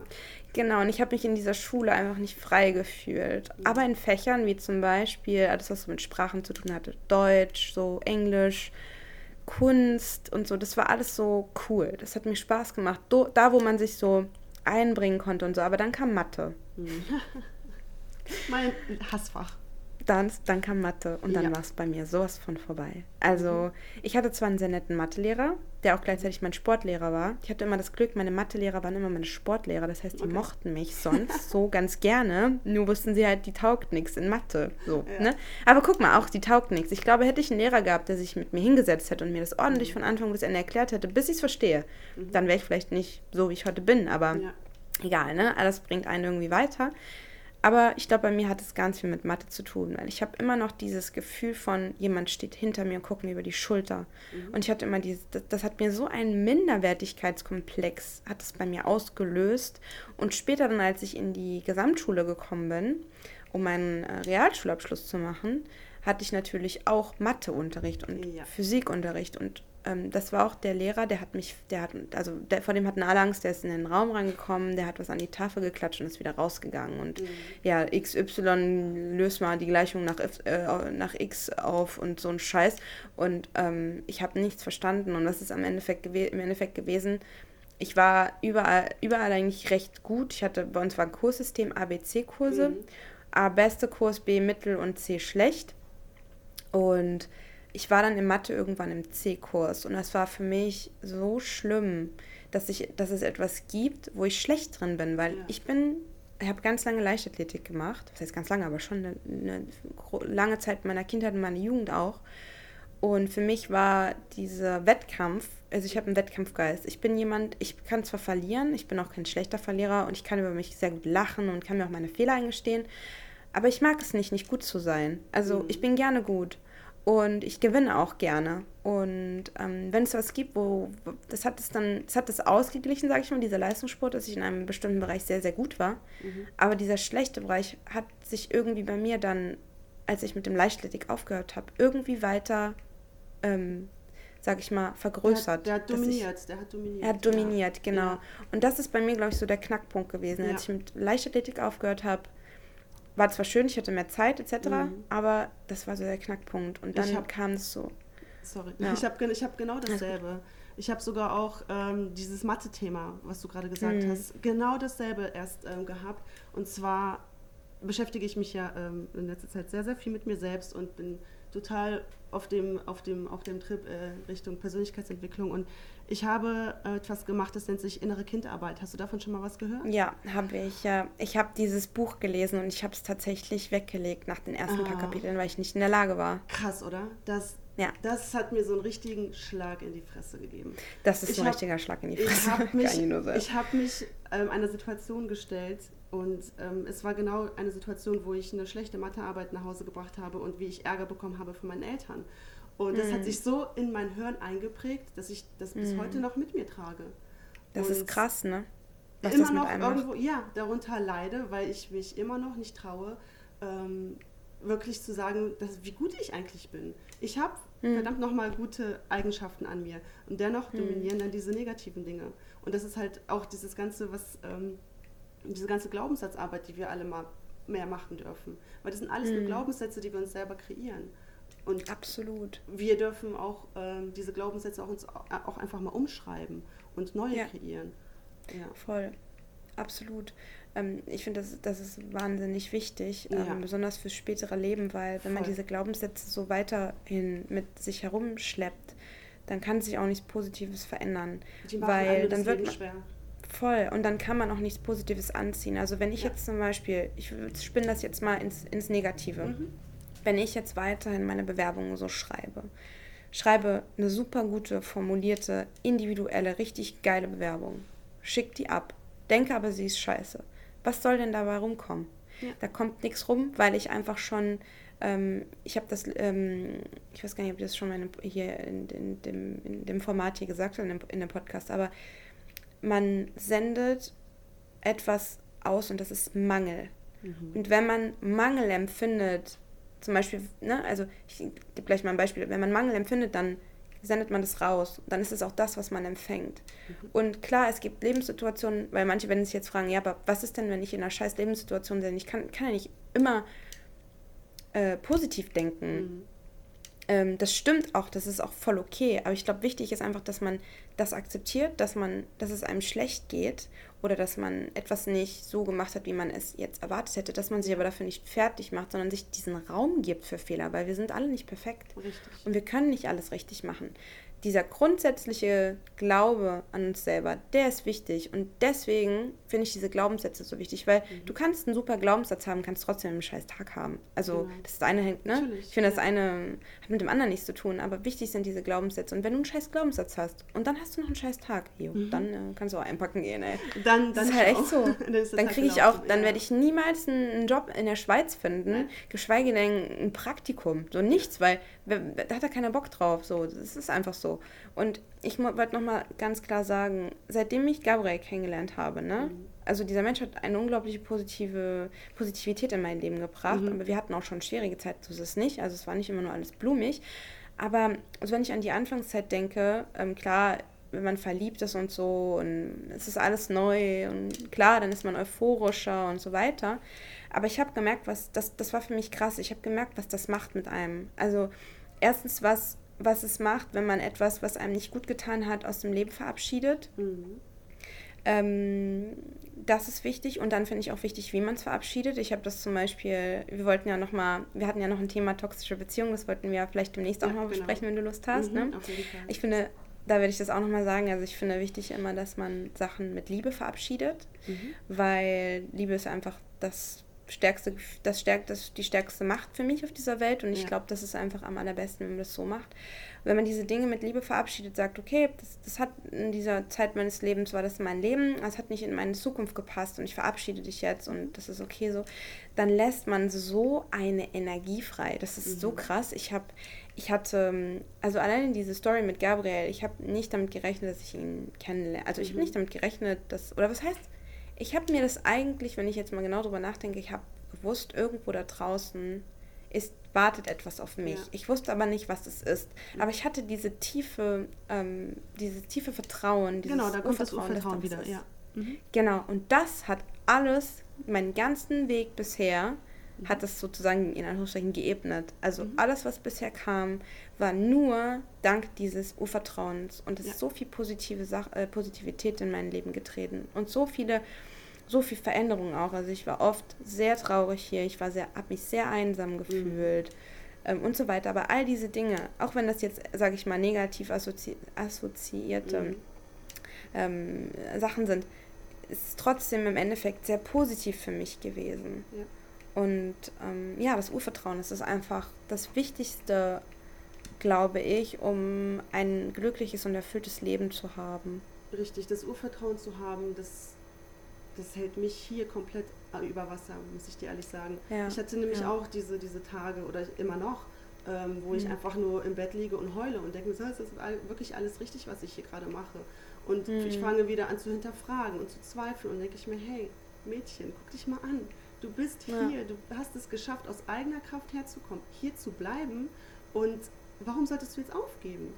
Genau, und ich habe mich in dieser Schule einfach nicht frei gefühlt. Mhm. Aber in Fächern wie zum Beispiel alles, was so mit Sprachen zu tun hatte, Deutsch, so Englisch, Kunst und so, das war alles so cool. Das hat mir Spaß gemacht. Do, da, wo man sich so einbringen konnte und so. Aber dann kam Mathe. Mhm. mein Hassfach dann, dann kam Mathe und dann ja. war es bei mir sowas von vorbei. Also mhm. ich hatte zwar einen sehr netten Mathelehrer, der auch gleichzeitig mein Sportlehrer war. Ich hatte immer das Glück, meine Mathelehrer waren immer meine Sportlehrer. Das heißt, die okay. mochten mich sonst so ganz gerne. Nur wussten sie halt, die taugt nichts in Mathe. So, ja. ne? Aber guck mal, auch die taugt nichts. Ich glaube, hätte ich einen Lehrer gehabt, der sich mit mir hingesetzt hätte und mir das ordentlich mhm. von Anfang bis Ende erklärt hätte, bis ich es verstehe, mhm. dann wäre ich vielleicht nicht so, wie ich heute bin. Aber ja. egal, ne? Alles bringt einen irgendwie weiter. Aber ich glaube, bei mir hat es ganz viel mit Mathe zu tun, weil ich habe immer noch dieses Gefühl von, jemand steht hinter mir und guckt mir über die Schulter. Mhm. Und ich hatte immer dieses, das, das, hat mir so einen Minderwertigkeitskomplex, hat es bei mir ausgelöst. Und später dann, als ich in die Gesamtschule gekommen bin, um meinen äh, Realschulabschluss zu machen, hatte ich natürlich auch Matheunterricht und ja. Physikunterricht und ähm, das war auch der Lehrer, der hat mich, der hat, also der, vor dem hatten alle Angst, der ist in den Raum reingekommen, der hat was an die Tafel geklatscht und ist wieder rausgegangen. Und mhm. ja, XY löst mal die Gleichung nach, äh, nach X auf und so ein Scheiß. Und ähm, ich habe nichts verstanden und das ist am Endeffekt im Endeffekt gewesen. Ich war überall, überall eigentlich recht gut. Ich hatte, bei uns war ein Kurssystem ABC-Kurse. Mhm. A beste Kurs, B mittel und C schlecht. Und ich war dann in Mathe irgendwann im C-Kurs und das war für mich so schlimm, dass, ich, dass es etwas gibt, wo ich schlecht drin bin, weil ja. ich bin, ich habe ganz lange Leichtathletik gemacht, das heißt ganz lange, aber schon eine, eine lange Zeit meiner Kindheit und meiner Jugend auch. Und für mich war dieser Wettkampf, also ich habe einen Wettkampfgeist. Ich bin jemand, ich kann zwar verlieren, ich bin auch kein schlechter Verlierer und ich kann über mich sehr gut lachen und kann mir auch meine Fehler eingestehen, aber ich mag es nicht, nicht gut zu sein. Also mhm. ich bin gerne gut. Und ich gewinne auch gerne. Und ähm, wenn es was gibt, wo das hat es dann, das hat es ausgeglichen, sage ich mal, dieser Leistungssport, dass ich in einem bestimmten Bereich sehr, sehr gut war. Mhm. Aber dieser schlechte Bereich hat sich irgendwie bei mir dann, als ich mit dem Leichtathletik aufgehört habe, irgendwie weiter, ähm, sag ich mal, vergrößert. Der, der hat dominiert, ich, der hat dominiert. Er hat dominiert, ja. genau. Ja. Und das ist bei mir, glaube ich, so der Knackpunkt gewesen. Ja. Als ich mit Leichtathletik aufgehört habe, war zwar schön, ich hatte mehr Zeit etc., mhm. aber das war so der Knackpunkt. Und dann kam es so. Sorry, ja. ich habe ich hab genau dasselbe. Ich habe sogar auch ähm, dieses Mathe-Thema, was du gerade gesagt mhm. hast, genau dasselbe erst ähm, gehabt. Und zwar beschäftige ich mich ja ähm, in letzter Zeit sehr, sehr viel mit mir selbst und bin total auf dem, auf dem, auf dem Trip äh, Richtung Persönlichkeitsentwicklung. Und ich habe äh, etwas gemacht, das nennt sich innere Kindarbeit. Hast du davon schon mal was gehört? Ja, habe ich. Ich habe dieses Buch gelesen und ich habe es tatsächlich weggelegt nach den ersten ah. paar Kapiteln, weil ich nicht in der Lage war. Krass, oder? Das, ja. das hat mir so einen richtigen Schlag in die Fresse gegeben. Das ist ich ein hab, richtiger Schlag in die Fresse. Ich habe mich, ich hab mich ähm, einer Situation gestellt, und ähm, es war genau eine Situation, wo ich eine schlechte Mathearbeit nach Hause gebracht habe und wie ich Ärger bekommen habe von meinen Eltern. Und das hat mm. sich so in mein Hirn eingeprägt, dass ich das bis mm. heute noch mit mir trage. Das und ist krass, ne? Was immer noch irgendwo, ja, darunter leide, weil ich mich immer noch nicht traue, ähm, wirklich zu sagen, dass, wie gut ich eigentlich bin. Ich habe mm. verdammt nochmal gute Eigenschaften an mir. Und dennoch mm. dominieren dann diese negativen Dinge. Und das ist halt auch dieses Ganze, was ähm, diese ganze Glaubenssatzarbeit, die wir alle mal mehr machen dürfen. Weil das sind alles mhm. nur Glaubenssätze, die wir uns selber kreieren. Und Absolut. wir dürfen auch ähm, diese Glaubenssätze auch uns auch einfach mal umschreiben und neue ja. kreieren. Ja. Voll. Absolut. Ähm, ich finde, das, das ist wahnsinnig wichtig, ähm, ja. besonders fürs spätere Leben, weil wenn Voll. man diese Glaubenssätze so weiterhin mit sich herumschleppt, dann kann sich auch nichts Positives verändern. Weil dann wird man, schwer. Voll. Und dann kann man auch nichts Positives anziehen. Also wenn ich ja. jetzt zum Beispiel, ich spinne das jetzt mal ins, ins Negative. Mhm. Wenn ich jetzt weiterhin meine Bewerbungen so schreibe, schreibe eine super gute, formulierte, individuelle, richtig geile Bewerbung, schick die ab, denke aber, sie ist scheiße. Was soll denn dabei rumkommen? Ja. Da kommt nichts rum, weil ich einfach schon, ähm, ich habe das, ähm, ich weiß gar nicht, ob ich das schon mal hier in, in, dem, in dem Format hier gesagt habe, in dem, in dem Podcast, aber man sendet etwas aus und das ist Mangel. Mhm. Und wenn man Mangel empfindet, zum Beispiel, ne, also ich gebe gleich mal ein Beispiel, wenn man Mangel empfindet, dann sendet man das raus. Dann ist es auch das, was man empfängt. Mhm. Und klar, es gibt Lebenssituationen, weil manche werden sich jetzt fragen, ja, aber was ist denn, wenn ich in einer scheiß Lebenssituation bin? Ich kann, kann ja nicht immer äh, positiv denken. Mhm. Ähm, das stimmt auch, das ist auch voll okay. Aber ich glaube, wichtig ist einfach, dass man das akzeptiert, dass man, dass es einem schlecht geht oder dass man etwas nicht so gemacht hat, wie man es jetzt erwartet hätte, dass man sich aber dafür nicht fertig macht, sondern sich diesen Raum gibt für Fehler, weil wir sind alle nicht perfekt. Richtig. Und wir können nicht alles richtig machen dieser grundsätzliche Glaube an uns selber, der ist wichtig. Und deswegen finde ich diese Glaubenssätze so wichtig, weil mhm. du kannst einen super Glaubenssatz haben, kannst trotzdem einen scheiß Tag haben. Also genau. das eine hängt, ne? Natürlich, ich finde, ja. das eine hat mit dem anderen nichts zu tun, aber wichtig sind diese Glaubenssätze. Und wenn du einen scheiß Glaubenssatz hast und dann hast du noch einen scheiß Tag, jo, mhm. dann äh, kannst du auch einpacken gehen, ey. Dann, dann das ist halt echt so. dann kriege ich auch, dann werde ich niemals einen Job in der Schweiz finden, ja. geschweige denn ein Praktikum. So nichts, weil da hat er keiner Bock drauf. So, das ist einfach so. Und ich wollte nochmal ganz klar sagen, seitdem ich Gabriel kennengelernt habe, ne? Mhm. Also dieser Mensch hat eine unglaubliche positive Positivität in mein Leben gebracht. Mhm. Aber wir hatten auch schon schwierige Zeiten, so ist es nicht. Also es war nicht immer nur alles blumig. Aber also wenn ich an die Anfangszeit denke, ähm, klar, wenn man verliebt ist und so und es ist alles neu und klar, dann ist man euphorischer und so weiter. Aber ich habe gemerkt, was das, das war für mich krass. Ich habe gemerkt, was das macht mit einem. Also erstens, was, was es macht, wenn man etwas, was einem nicht gut getan hat, aus dem Leben verabschiedet. Mhm. Ähm, das ist wichtig und dann finde ich auch wichtig, wie man es verabschiedet. Ich habe das zum Beispiel, wir wollten ja noch mal, wir hatten ja noch ein Thema toxische Beziehung, das wollten wir vielleicht demnächst ja, auch mal genau. besprechen, wenn du Lust hast. Mhm, ne? Ich finde, da werde ich das auch noch mal sagen. Also ich finde wichtig immer, dass man Sachen mit Liebe verabschiedet, mhm. weil Liebe ist einfach das stärkste, das stärkt das die stärkste Macht für mich auf dieser Welt und ich ja. glaube, das ist einfach am allerbesten, wenn man das so macht. wenn man diese Dinge mit Liebe verabschiedet, sagt, okay, das, das hat in dieser Zeit meines Lebens war das mein Leben, es hat nicht in meine Zukunft gepasst und ich verabschiede dich jetzt und das ist okay so, dann lässt man so eine Energie frei. Das ist mhm. so krass. Ich habe ich hatte, also allein diese Story mit Gabriel, ich habe nicht damit gerechnet, dass ich ihn kennenlerne. Also ich habe mhm. nicht damit gerechnet, dass, oder was heißt, ich habe mir das eigentlich, wenn ich jetzt mal genau drüber nachdenke, ich habe gewusst, irgendwo da draußen ist, wartet etwas auf mich. Ja. Ich wusste aber nicht, was es ist. Aber ich hatte diese tiefe, ähm, dieses tiefe Vertrauen, dieses genau, da kommt das Urvertrauen wieder. Ja. Mhm. Genau, und das hat alles, meinen ganzen Weg bisher, mhm. hat es sozusagen in Anführungszeichen geebnet. Also mhm. alles, was bisher kam, war nur dank dieses Urvertrauens. Und es ja. ist so viel positive Sach äh, Positivität in mein Leben getreten. Und so viele so viel Veränderung auch. Also ich war oft sehr traurig hier, ich war sehr, habe mich sehr einsam gefühlt mhm. ähm, und so weiter. Aber all diese Dinge, auch wenn das jetzt, sage ich mal, negativ assozi assoziierte mhm. ähm, Sachen sind, ist trotzdem im Endeffekt sehr positiv für mich gewesen. Ja. Und ähm, ja, das Urvertrauen ist das einfach das Wichtigste, glaube ich, um ein glückliches und erfülltes Leben zu haben. Richtig, das Urvertrauen zu haben, das das hält mich hier komplett äh, über Wasser, muss ich dir ehrlich sagen. Ja. Ich hatte nämlich ja. auch diese, diese Tage oder immer noch, ähm, wo mhm. ich einfach nur im Bett liege und heule und denke, so, ist das wirklich alles richtig, was ich hier gerade mache? Und mhm. ich fange wieder an zu hinterfragen und zu zweifeln und denke ich mir, hey, Mädchen, guck dich mal an. Du bist hier, ja. du hast es geschafft, aus eigener Kraft herzukommen, hier zu bleiben und warum solltest du jetzt aufgeben?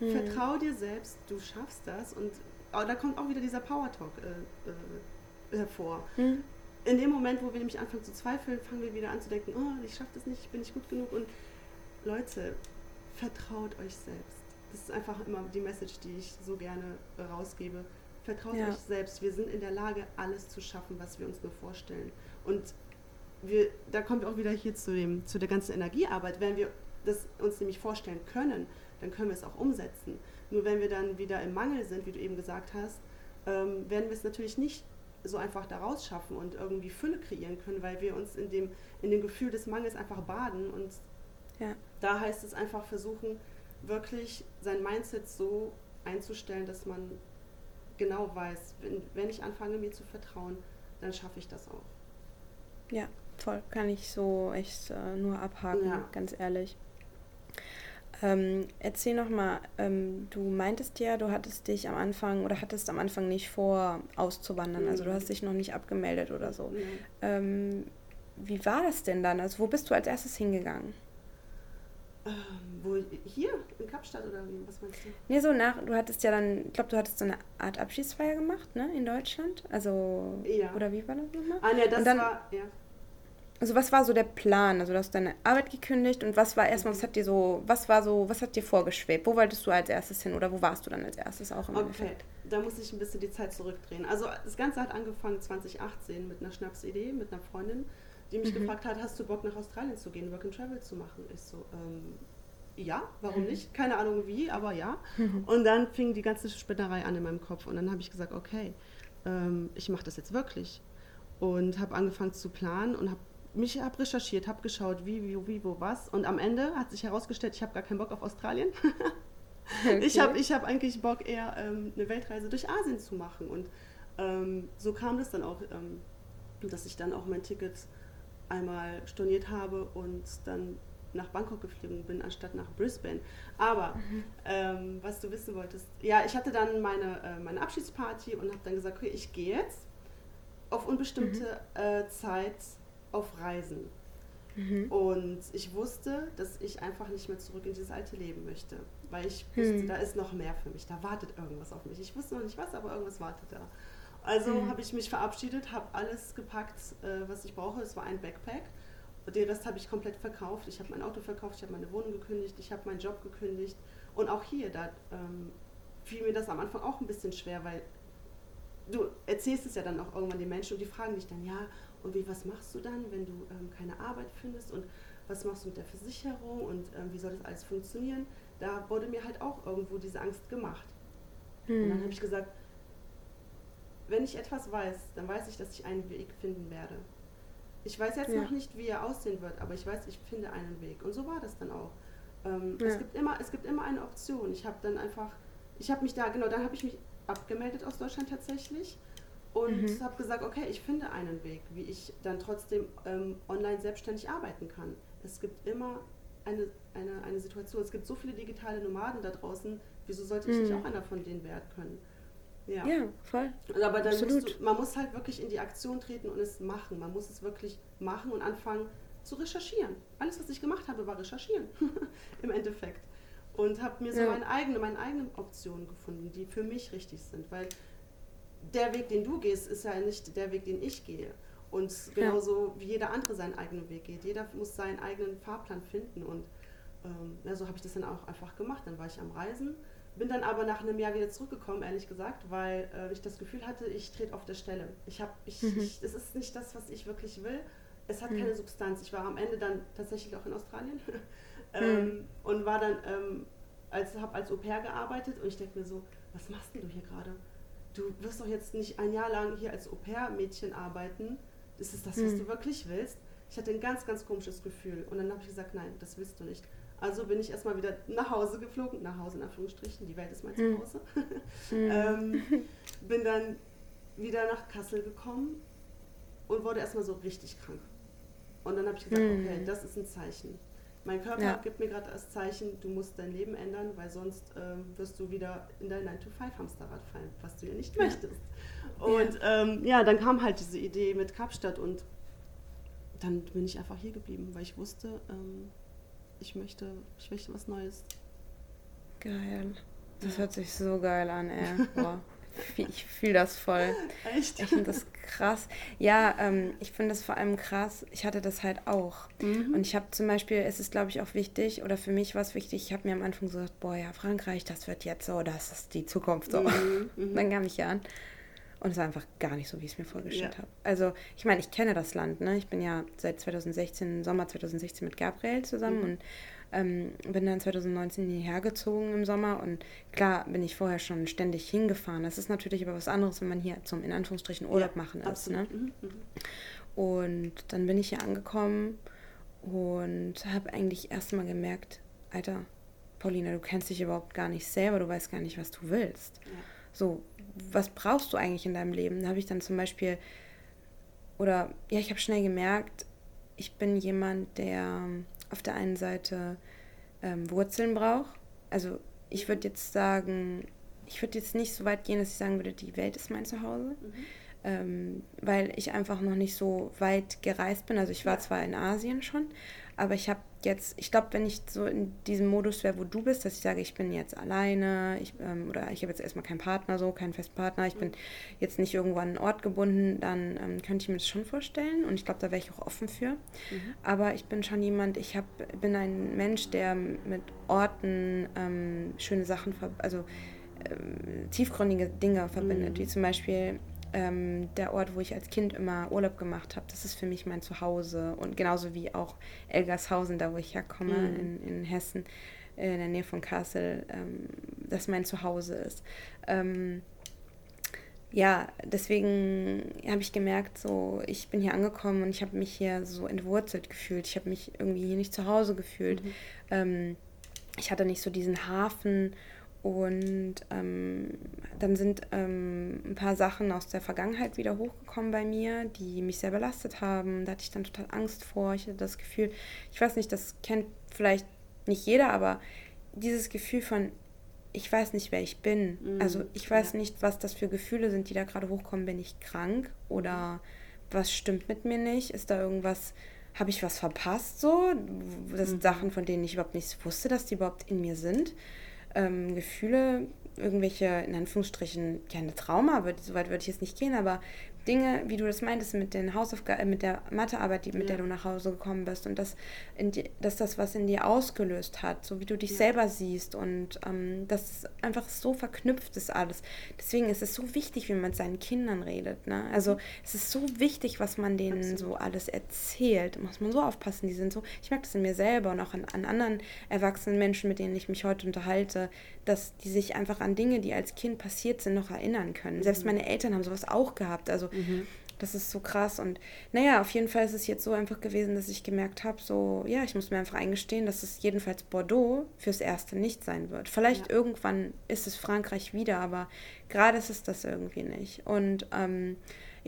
Mhm. Vertrau dir selbst, du schaffst das und oh, da kommt auch wieder dieser Power Talk äh, äh, hervor. Mhm. In dem Moment, wo wir nämlich anfangen zu zweifeln, fangen wir wieder an zu denken, oh, ich schaffe das nicht, ich bin nicht gut genug. Und Leute, vertraut euch selbst. Das ist einfach immer die Message, die ich so gerne rausgebe. Vertraut ja. euch selbst. Wir sind in der Lage, alles zu schaffen, was wir uns nur vorstellen. Und wir, da kommen wir auch wieder hier zu, dem, zu der ganzen Energiearbeit. Wenn wir das uns nämlich vorstellen können, dann können wir es auch umsetzen. Nur wenn wir dann wieder im Mangel sind, wie du eben gesagt hast, ähm, werden wir es natürlich nicht so einfach daraus schaffen und irgendwie Fülle kreieren können, weil wir uns in dem, in dem Gefühl des Mangels einfach baden. Und ja. da heißt es einfach versuchen, wirklich sein Mindset so einzustellen, dass man genau weiß, wenn, wenn ich anfange, mir zu vertrauen, dann schaffe ich das auch. Ja, voll. Kann ich so echt äh, nur abhaken, ja. ganz ehrlich. Ähm, erzähl nochmal, ähm, du meintest ja, du hattest dich am Anfang oder hattest am Anfang nicht vor, auszuwandern. Mhm. Also du hast mhm. dich noch nicht abgemeldet oder so. Mhm. Ähm, wie war das denn dann? Also wo bist du als erstes hingegangen? Ähm, wo, hier in Kapstadt oder wie? Was meinst du? Nee, so nach, du hattest ja dann, ich glaube, du hattest so eine Art Abschiedsfeier gemacht, ne, in Deutschland. Also, Ja. oder wie war das nochmal? Ah, ne, das dann- war, ja. Also was war so der Plan? Also du hast deine Arbeit gekündigt und was war erstmal, was hat dir so, was war so, was hat dir vorgeschwebt? Wo wolltest du als erstes hin oder wo warst du dann als erstes auch im Okay, Endeffekt? da muss ich ein bisschen die Zeit zurückdrehen. Also das Ganze hat angefangen 2018 mit einer Schnapsidee, mit einer Freundin, die mich Mhm. gefragt hat, hast du Bock nach Australien zu gehen, Work and Travel zu machen? Ich so, ähm, ja, warum Mhm. nicht? Keine Ahnung wie, aber ja. Und dann fing die ganze Spinnerei an in meinem Kopf und dann habe ich gesagt, okay, ähm, ich mache das jetzt wirklich. Und habe angefangen zu planen und habe mich hab recherchiert, habe geschaut, wie, wie, wie, wo, was. Und am Ende hat sich herausgestellt, ich habe gar keinen Bock auf Australien. Ich habe ich hab eigentlich Bock, eher ähm, eine Weltreise durch Asien zu machen. Und ähm, so kam das dann auch, ähm, dass ich dann auch mein Ticket einmal storniert habe und dann nach Bangkok geflogen bin, anstatt nach Brisbane. Aber ähm, was du wissen wolltest, ja, ich hatte dann meine, äh, meine Abschiedsparty und habe dann gesagt, okay, ich gehe jetzt auf unbestimmte äh, Zeit auf Reisen. Mhm. Und ich wusste, dass ich einfach nicht mehr zurück in dieses alte Leben möchte. Weil ich wusste, Hm. da ist noch mehr für mich. Da wartet irgendwas auf mich. Ich wusste noch nicht was, aber irgendwas wartet da. Also Hm. habe ich mich verabschiedet, habe alles gepackt, äh, was ich brauche. Es war ein Backpack. Den Rest habe ich komplett verkauft. Ich habe mein Auto verkauft, ich habe meine Wohnung gekündigt, ich habe meinen Job gekündigt. Und auch hier, da ähm, fiel mir das am Anfang auch ein bisschen schwer, weil du erzählst es ja dann auch irgendwann den Menschen und die fragen dich dann, ja, und wie, was machst du dann, wenn du ähm, keine Arbeit findest und was machst du mit der Versicherung und ähm, wie soll das alles funktionieren? Da wurde mir halt auch irgendwo diese Angst gemacht. Und dann habe Hm. ich gesagt, wenn ich etwas weiß, dann weiß ich, dass ich einen Weg finden werde. Ich weiß jetzt Ja. noch nicht, wie er aussehen wird, aber ich weiß, ich finde einen Weg. Und so war das dann auch. Ähm, Ja. es, gibt immer, es gibt immer eine Option. Ich habe dann einfach, ich habe mich da, genau, dann habe ich mich abgemeldet aus Deutschland tatsächlich und Mhm. habe gesagt, okay, ich finde einen Weg, wie ich dann trotzdem ähm, online selbstständig arbeiten kann. Es gibt immer eine, eine, eine Situation, es gibt so viele digitale Nomaden da draußen, wieso sollte ich nicht Mhm. auch einer von denen werden können? Ja. Ja, voll. Aber dann Absolut. du, man muss halt wirklich in die Aktion treten und es machen. Man muss es wirklich machen und anfangen zu recherchieren. Alles, was ich gemacht habe, war recherchieren im Endeffekt. Und habe mir so Ja. meine eigene, meine eigenen Optionen gefunden, die für mich richtig sind. Weil der Weg, den du gehst, ist ja nicht der Weg, den ich gehe. Und genauso wie jeder andere seinen eigenen Weg geht. Jeder muss seinen eigenen Fahrplan finden. Und ähm, ja, so habe ich das dann auch einfach gemacht. Dann war ich am Reisen, bin dann aber nach einem Jahr wieder zurückgekommen, ehrlich gesagt, weil äh, ich das Gefühl hatte, ich trete auf der Stelle. Ich habe, ich, Mhm. ich, es ist nicht das, was ich wirklich will. Es hat Mhm. keine Substanz. Ich war am Ende dann tatsächlich auch in Australien ähm, und war dann ähm, als habe als Au pair gearbeitet und ich denke mir so, was machst denn du hier gerade? Du wirst doch jetzt nicht ein Jahr lang hier als Au pair-Mädchen arbeiten. Ist es das, was Mhm. du wirklich willst? Ich hatte ein ganz, ganz komisches Gefühl. Und dann habe ich gesagt, nein, das willst du nicht. Also bin ich erstmal wieder nach Hause geflogen, nach Hause in Anführungsstrichen, die Welt ist mein Mhm. Zuhause. Mhm. ähm, bin dann wieder nach Kassel gekommen und wurde erstmal so richtig krank. Und dann habe ich gesagt, Mhm. okay, das ist ein Zeichen. Mein Körper Ja. gibt mir gerade das Zeichen, du musst dein Leben ändern, weil sonst ähm, wirst du wieder in dein 9-to-5-Hamsterrad fallen, was du ja nicht Ja. möchtest. Und ähm, ja, dann kam halt diese Idee mit Kapstadt und dann bin ich einfach hier geblieben, weil ich wusste, ähm, ich, möchte, ich möchte was Neues. Geil. Das Ja. hört sich so geil an, ey. Boah. Ich fühle das voll. Echt? Ich finde das krass. Ja, ähm, ich finde das vor allem krass. Ich hatte das halt auch. Mhm. Und ich habe zum Beispiel, es ist glaube ich auch wichtig, oder für mich war es wichtig, ich habe mir am Anfang so gesagt, boah ja, Frankreich, das wird jetzt so, das ist die Zukunft so. Mhm, mhm. Dann kam ich hier an und es war einfach gar nicht so, wie ich es mir vorgestellt Ja. habe. Also ich meine, ich kenne das Land, ne? Ich bin ja seit 2016, Sommer 2016 mit Gabriel zusammen Mhm. und ähm, bin dann 2019 hierher gezogen im Sommer und klar bin ich vorher schon ständig hingefahren. Das ist natürlich aber was anderes, wenn man hier zum in Anführungsstrichen Urlaub Ja, machen ist. Ne? Mhm, mhm. Und dann bin ich hier angekommen und habe eigentlich erstmal gemerkt, Alter, Paulina, du kennst dich überhaupt gar nicht selber, du weißt gar nicht, was du willst. Ja. So, was brauchst du eigentlich in deinem Leben? Da habe ich dann zum Beispiel, oder ja, ich habe schnell gemerkt, ich bin jemand, der auf der einen Seite ähm, Wurzeln braucht. Also ich würde jetzt sagen, ich würde jetzt nicht so weit gehen, dass ich sagen würde, die Welt ist mein Zuhause Mhm. ähm, weil ich einfach noch nicht so weit gereist bin. Also ich war Ja. zwar in Asien schon, Aber ich habe jetzt, ich glaube, wenn ich so in diesem Modus wäre, wo du bist, dass ich sage, ich bin jetzt alleine, ich, ähm, oder ich habe jetzt erstmal keinen Partner, so, keinen festen Partner, ich bin jetzt nicht irgendwo an einen Ort gebunden, dann ähm, könnte ich mir das schon vorstellen und ich glaube, da wäre ich auch offen für. Mhm. Aber ich bin schon jemand, ich hab, bin ein Mensch, der mit Orten ähm, schöne Sachen, also ähm, tiefgründige Dinge verbindet, mhm. wie zum Beispiel ähm, der Ort, wo ich als Kind immer Urlaub gemacht habe. Das ist für mich mein Zuhause und genauso wie auch Elgershausen, da wo ich herkomme, mhm. in, in Hessen, in der Nähe von Kassel, ähm, das mein Zuhause ist. Ähm, ja, deswegen habe ich gemerkt, so ich bin hier angekommen und ich habe mich hier so entwurzelt gefühlt. Ich habe mich irgendwie hier nicht zu Hause gefühlt. Mhm. Ähm, ich hatte nicht so diesen Hafen und ähm, dann sind ähm, ein paar Sachen aus der Vergangenheit wieder hochgekommen bei mir, die mich sehr belastet haben. Da hatte ich dann total Angst vor. Ich hatte das Gefühl, ich weiß nicht, das kennt vielleicht nicht jeder, aber dieses Gefühl von, ich weiß nicht, wer ich bin. Mhm. Also ich weiß ja. nicht, was das für Gefühle sind, die da gerade hochkommen. Bin ich krank oder was stimmt mit mir nicht? Ist da irgendwas, habe ich was verpasst so? Das sind mhm. Sachen, von denen ich überhaupt nicht wusste, dass die überhaupt in mir sind ähm, Gefühle, irgendwelche, in Anführungsstrichen, keine Trauma, so weit würde ich jetzt nicht gehen, aber Dinge, wie du das meintest, mit den Hausaufgaben, äh, mit der Mathearbeit, die, mit ja. der du nach Hause gekommen bist und dass, die, dass das was in dir ausgelöst hat, so wie du dich ja. selber siehst und ähm, das einfach so verknüpft ist alles. Deswegen ist es so wichtig, wie man mit seinen Kindern redet. Ne? Also mhm. es ist so wichtig, was man denen Absolut. so alles erzählt. Da muss man so aufpassen, die sind so, ich merke das in mir selber und auch an, an anderen erwachsenen Menschen, mit denen ich mich heute unterhalte, dass die sich einfach an Dinge, die als Kind passiert sind, noch erinnern können. Mhm. Selbst meine Eltern haben sowas auch gehabt. Also mhm. das ist so krass. Und naja, auf jeden Fall ist es jetzt so einfach gewesen, dass ich gemerkt habe, so, ja, ich muss mir einfach eingestehen, dass es jedenfalls Bordeaux fürs Erste nicht sein wird. Vielleicht ja. irgendwann ist es Frankreich wieder, aber gerade ist es das irgendwie nicht. Und ähm,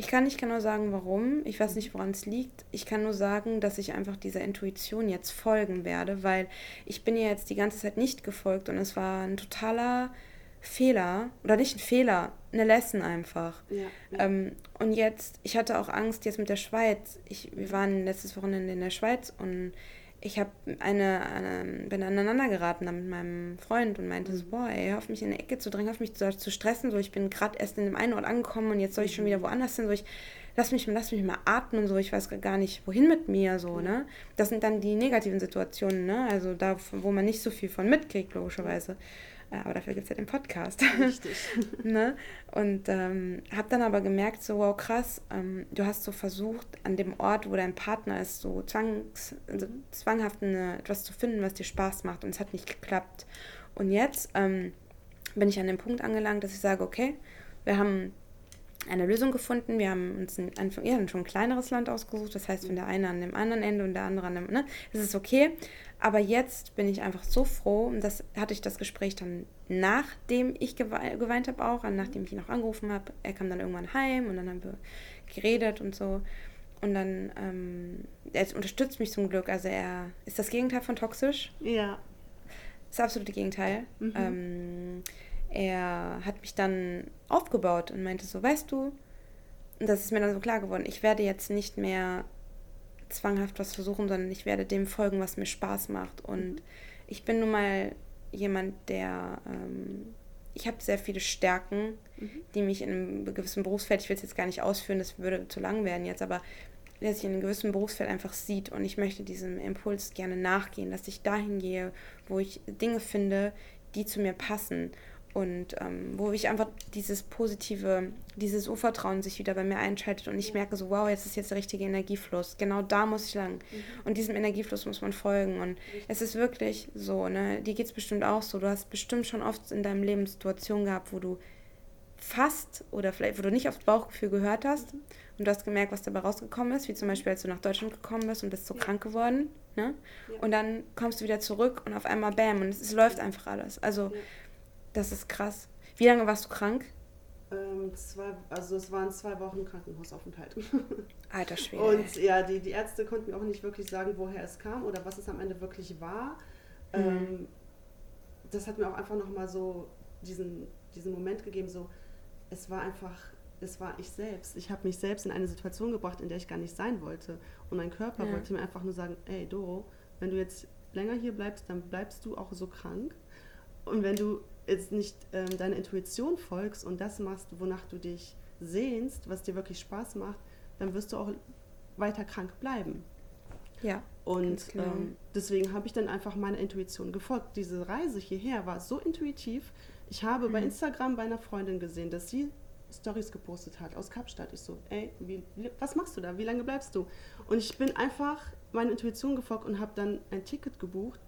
ich kann nicht genau sagen, warum. Ich weiß nicht, woran es liegt. Ich kann nur sagen, dass ich einfach dieser Intuition jetzt folgen werde, weil ich bin ihr jetzt die ganze Zeit nicht gefolgt und es war ein totaler Fehler. Oder nicht ein Fehler, eine Lesson einfach. Ja, ja. Ähm, und jetzt, ich hatte auch Angst jetzt mit der Schweiz. Ich, wir waren letztes Wochenende in der Schweiz und ich habe eine, eine, bin aneinander geraten mit meinem Freund und meinte so, boah, ey, hör auf mich in eine Ecke zu drängen, hör auf mich zu, zu stressen, so ich bin gerade erst in dem einen Ort angekommen und jetzt soll ich schon wieder woanders hin, so ich lass mich, lass mich mal atmen und so, ich weiß gar nicht, wohin mit mir, so, ne? Das sind dann die negativen Situationen, ne? Also da, wo man nicht so viel von mitkriegt, logischerweise. Aber dafür gibt es ja den Podcast. Richtig. ne? Und ähm, habe dann aber gemerkt, so, wow, krass, ähm, du hast so versucht, an dem Ort, wo dein Partner ist, so zwangs, also zwanghaft eine, etwas zu finden, was dir Spaß macht. Und es hat nicht geklappt. Und jetzt ähm, bin ich an dem Punkt angelangt, dass ich sage, okay, wir haben eine Lösung gefunden. Wir haben uns ein, ein, ja, schon ein kleineres Land ausgesucht. Das heißt, wenn der eine an dem anderen Ende und der andere an dem, ne, ist es okay. Aber jetzt bin ich einfach so froh, und das hatte ich das Gespräch dann, nachdem ich geweint habe auch, nachdem ich ihn auch angerufen habe. Er kam dann irgendwann heim und dann haben wir geredet und so. Und dann, ähm, er unterstützt mich zum Glück. Also er ist das Gegenteil von toxisch. Ja. Das absolute Gegenteil. Mhm. Ähm, er hat mich dann aufgebaut und meinte so, weißt du, und das ist mir dann so klar geworden, ich werde jetzt nicht mehr zwanghaft was versuchen, sondern ich werde dem folgen, was mir Spaß macht. Und mhm. ich bin nun mal jemand, der, ähm, ich habe sehr viele Stärken, mhm. die mich in einem gewissen Berufsfeld, ich will es jetzt gar nicht ausführen, das würde zu lang werden jetzt, aber der sich in einem gewissen Berufsfeld einfach sieht und ich möchte diesem Impuls gerne nachgehen, dass ich dahin gehe, wo ich Dinge finde, die zu mir passen und ähm, wo ich einfach dieses positive, dieses Urvertrauen sich wieder bei mir einschaltet und ich merke so, wow, jetzt ist jetzt der richtige Energiefluss. Genau da muss ich lang. Mhm. Und diesem Energiefluss muss man folgen. Und es ist wirklich so, ne, dir geht es bestimmt auch so. Du hast bestimmt schon oft in deinem Leben Situationen gehabt, wo du fast oder vielleicht, wo du nicht aufs Bauchgefühl gehört hast mhm. und du hast gemerkt, was dabei rausgekommen ist, wie zum Beispiel, als du nach Deutschland gekommen bist und bist so ja. krank geworden. Ne? Ja. Und dann kommst du wieder zurück und auf einmal bam und es, es läuft einfach alles. Also ja das ist krass. Wie lange warst du krank? Ähm, zwei, also es waren zwei Wochen Krankenhausaufenthalt. Alter Schwede. Und ja, die, die Ärzte konnten auch nicht wirklich sagen, woher es kam oder was es am Ende wirklich war. Mhm. Ähm, das hat mir auch einfach nochmal so diesen, diesen Moment gegeben, so es war einfach, es war ich selbst. Ich habe mich selbst in eine Situation gebracht, in der ich gar nicht sein wollte. Und mein Körper ja. wollte mir einfach nur sagen, ey Doro, wenn du jetzt länger hier bleibst, dann bleibst du auch so krank. Und wenn du jetzt nicht ähm, deiner Intuition folgst und das machst, wonach du dich sehnst, was dir wirklich Spaß macht, dann wirst du auch weiter krank bleiben. Ja. Und ähm, deswegen habe ich dann einfach meiner Intuition gefolgt. Diese Reise hierher war so intuitiv. Ich habe mhm. bei Instagram bei einer Freundin gesehen, dass sie Stories gepostet hat aus Kapstadt. Ich so, ey, wie, was machst du da? Wie lange bleibst du? Und ich bin einfach meiner Intuition gefolgt und habe dann ein Ticket gebucht,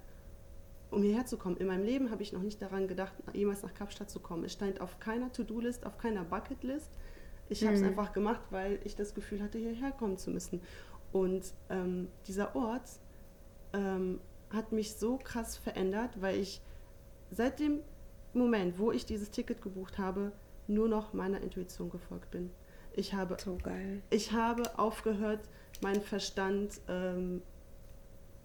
um hierher zu kommen. In meinem Leben habe ich noch nicht daran gedacht, jemals nach Kapstadt zu kommen. Es stand auf keiner To-Do-List, auf keiner Bucket-List. Ich habe es mhm. einfach gemacht, weil ich das Gefühl hatte, hierher kommen zu müssen. Und ähm, dieser Ort ähm, hat mich so krass verändert, weil ich seit dem Moment, wo ich dieses Ticket gebucht habe, nur noch meiner Intuition gefolgt bin. Ich habe, so. Ich habe aufgehört, meinen Verstand ähm,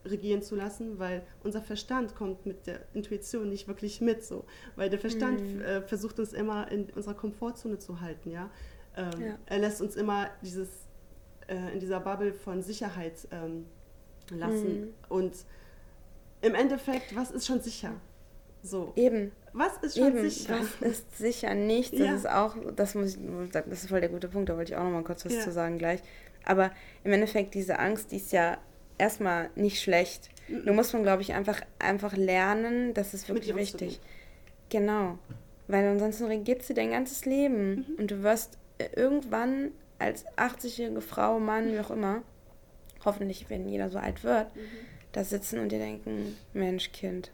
regieren zu lassen, weil unser Verstand kommt mit der Intuition nicht wirklich mit, so, weil der Verstand mhm. äh, versucht uns immer in unserer Komfortzone zu halten, ja. Ähm, ja. Er lässt uns immer dieses äh, in dieser Bubble von Sicherheit ähm, lassen mhm. und im Endeffekt, was ist schon sicher? So. Eben. Was ist schon Eben, sicher? Was ist sicher nichts? Das ja. ist auch, das muss ich, das ist voll der gute Punkt, da wollte ich auch noch mal kurz was ja. zu sagen gleich. Aber im Endeffekt, diese Angst, die ist ja erstmal nicht schlecht. Mhm. Nur muss man, glaube ich, einfach, einfach lernen, das ist wirklich wichtig. Genau. Weil ansonsten regiert sie dein ganzes Leben. Mhm. Und du wirst irgendwann als 80-jährige Frau, Mann, wie auch immer, hoffentlich, wenn jeder so alt wird, mhm. da sitzen und dir denken, Mensch, Kind,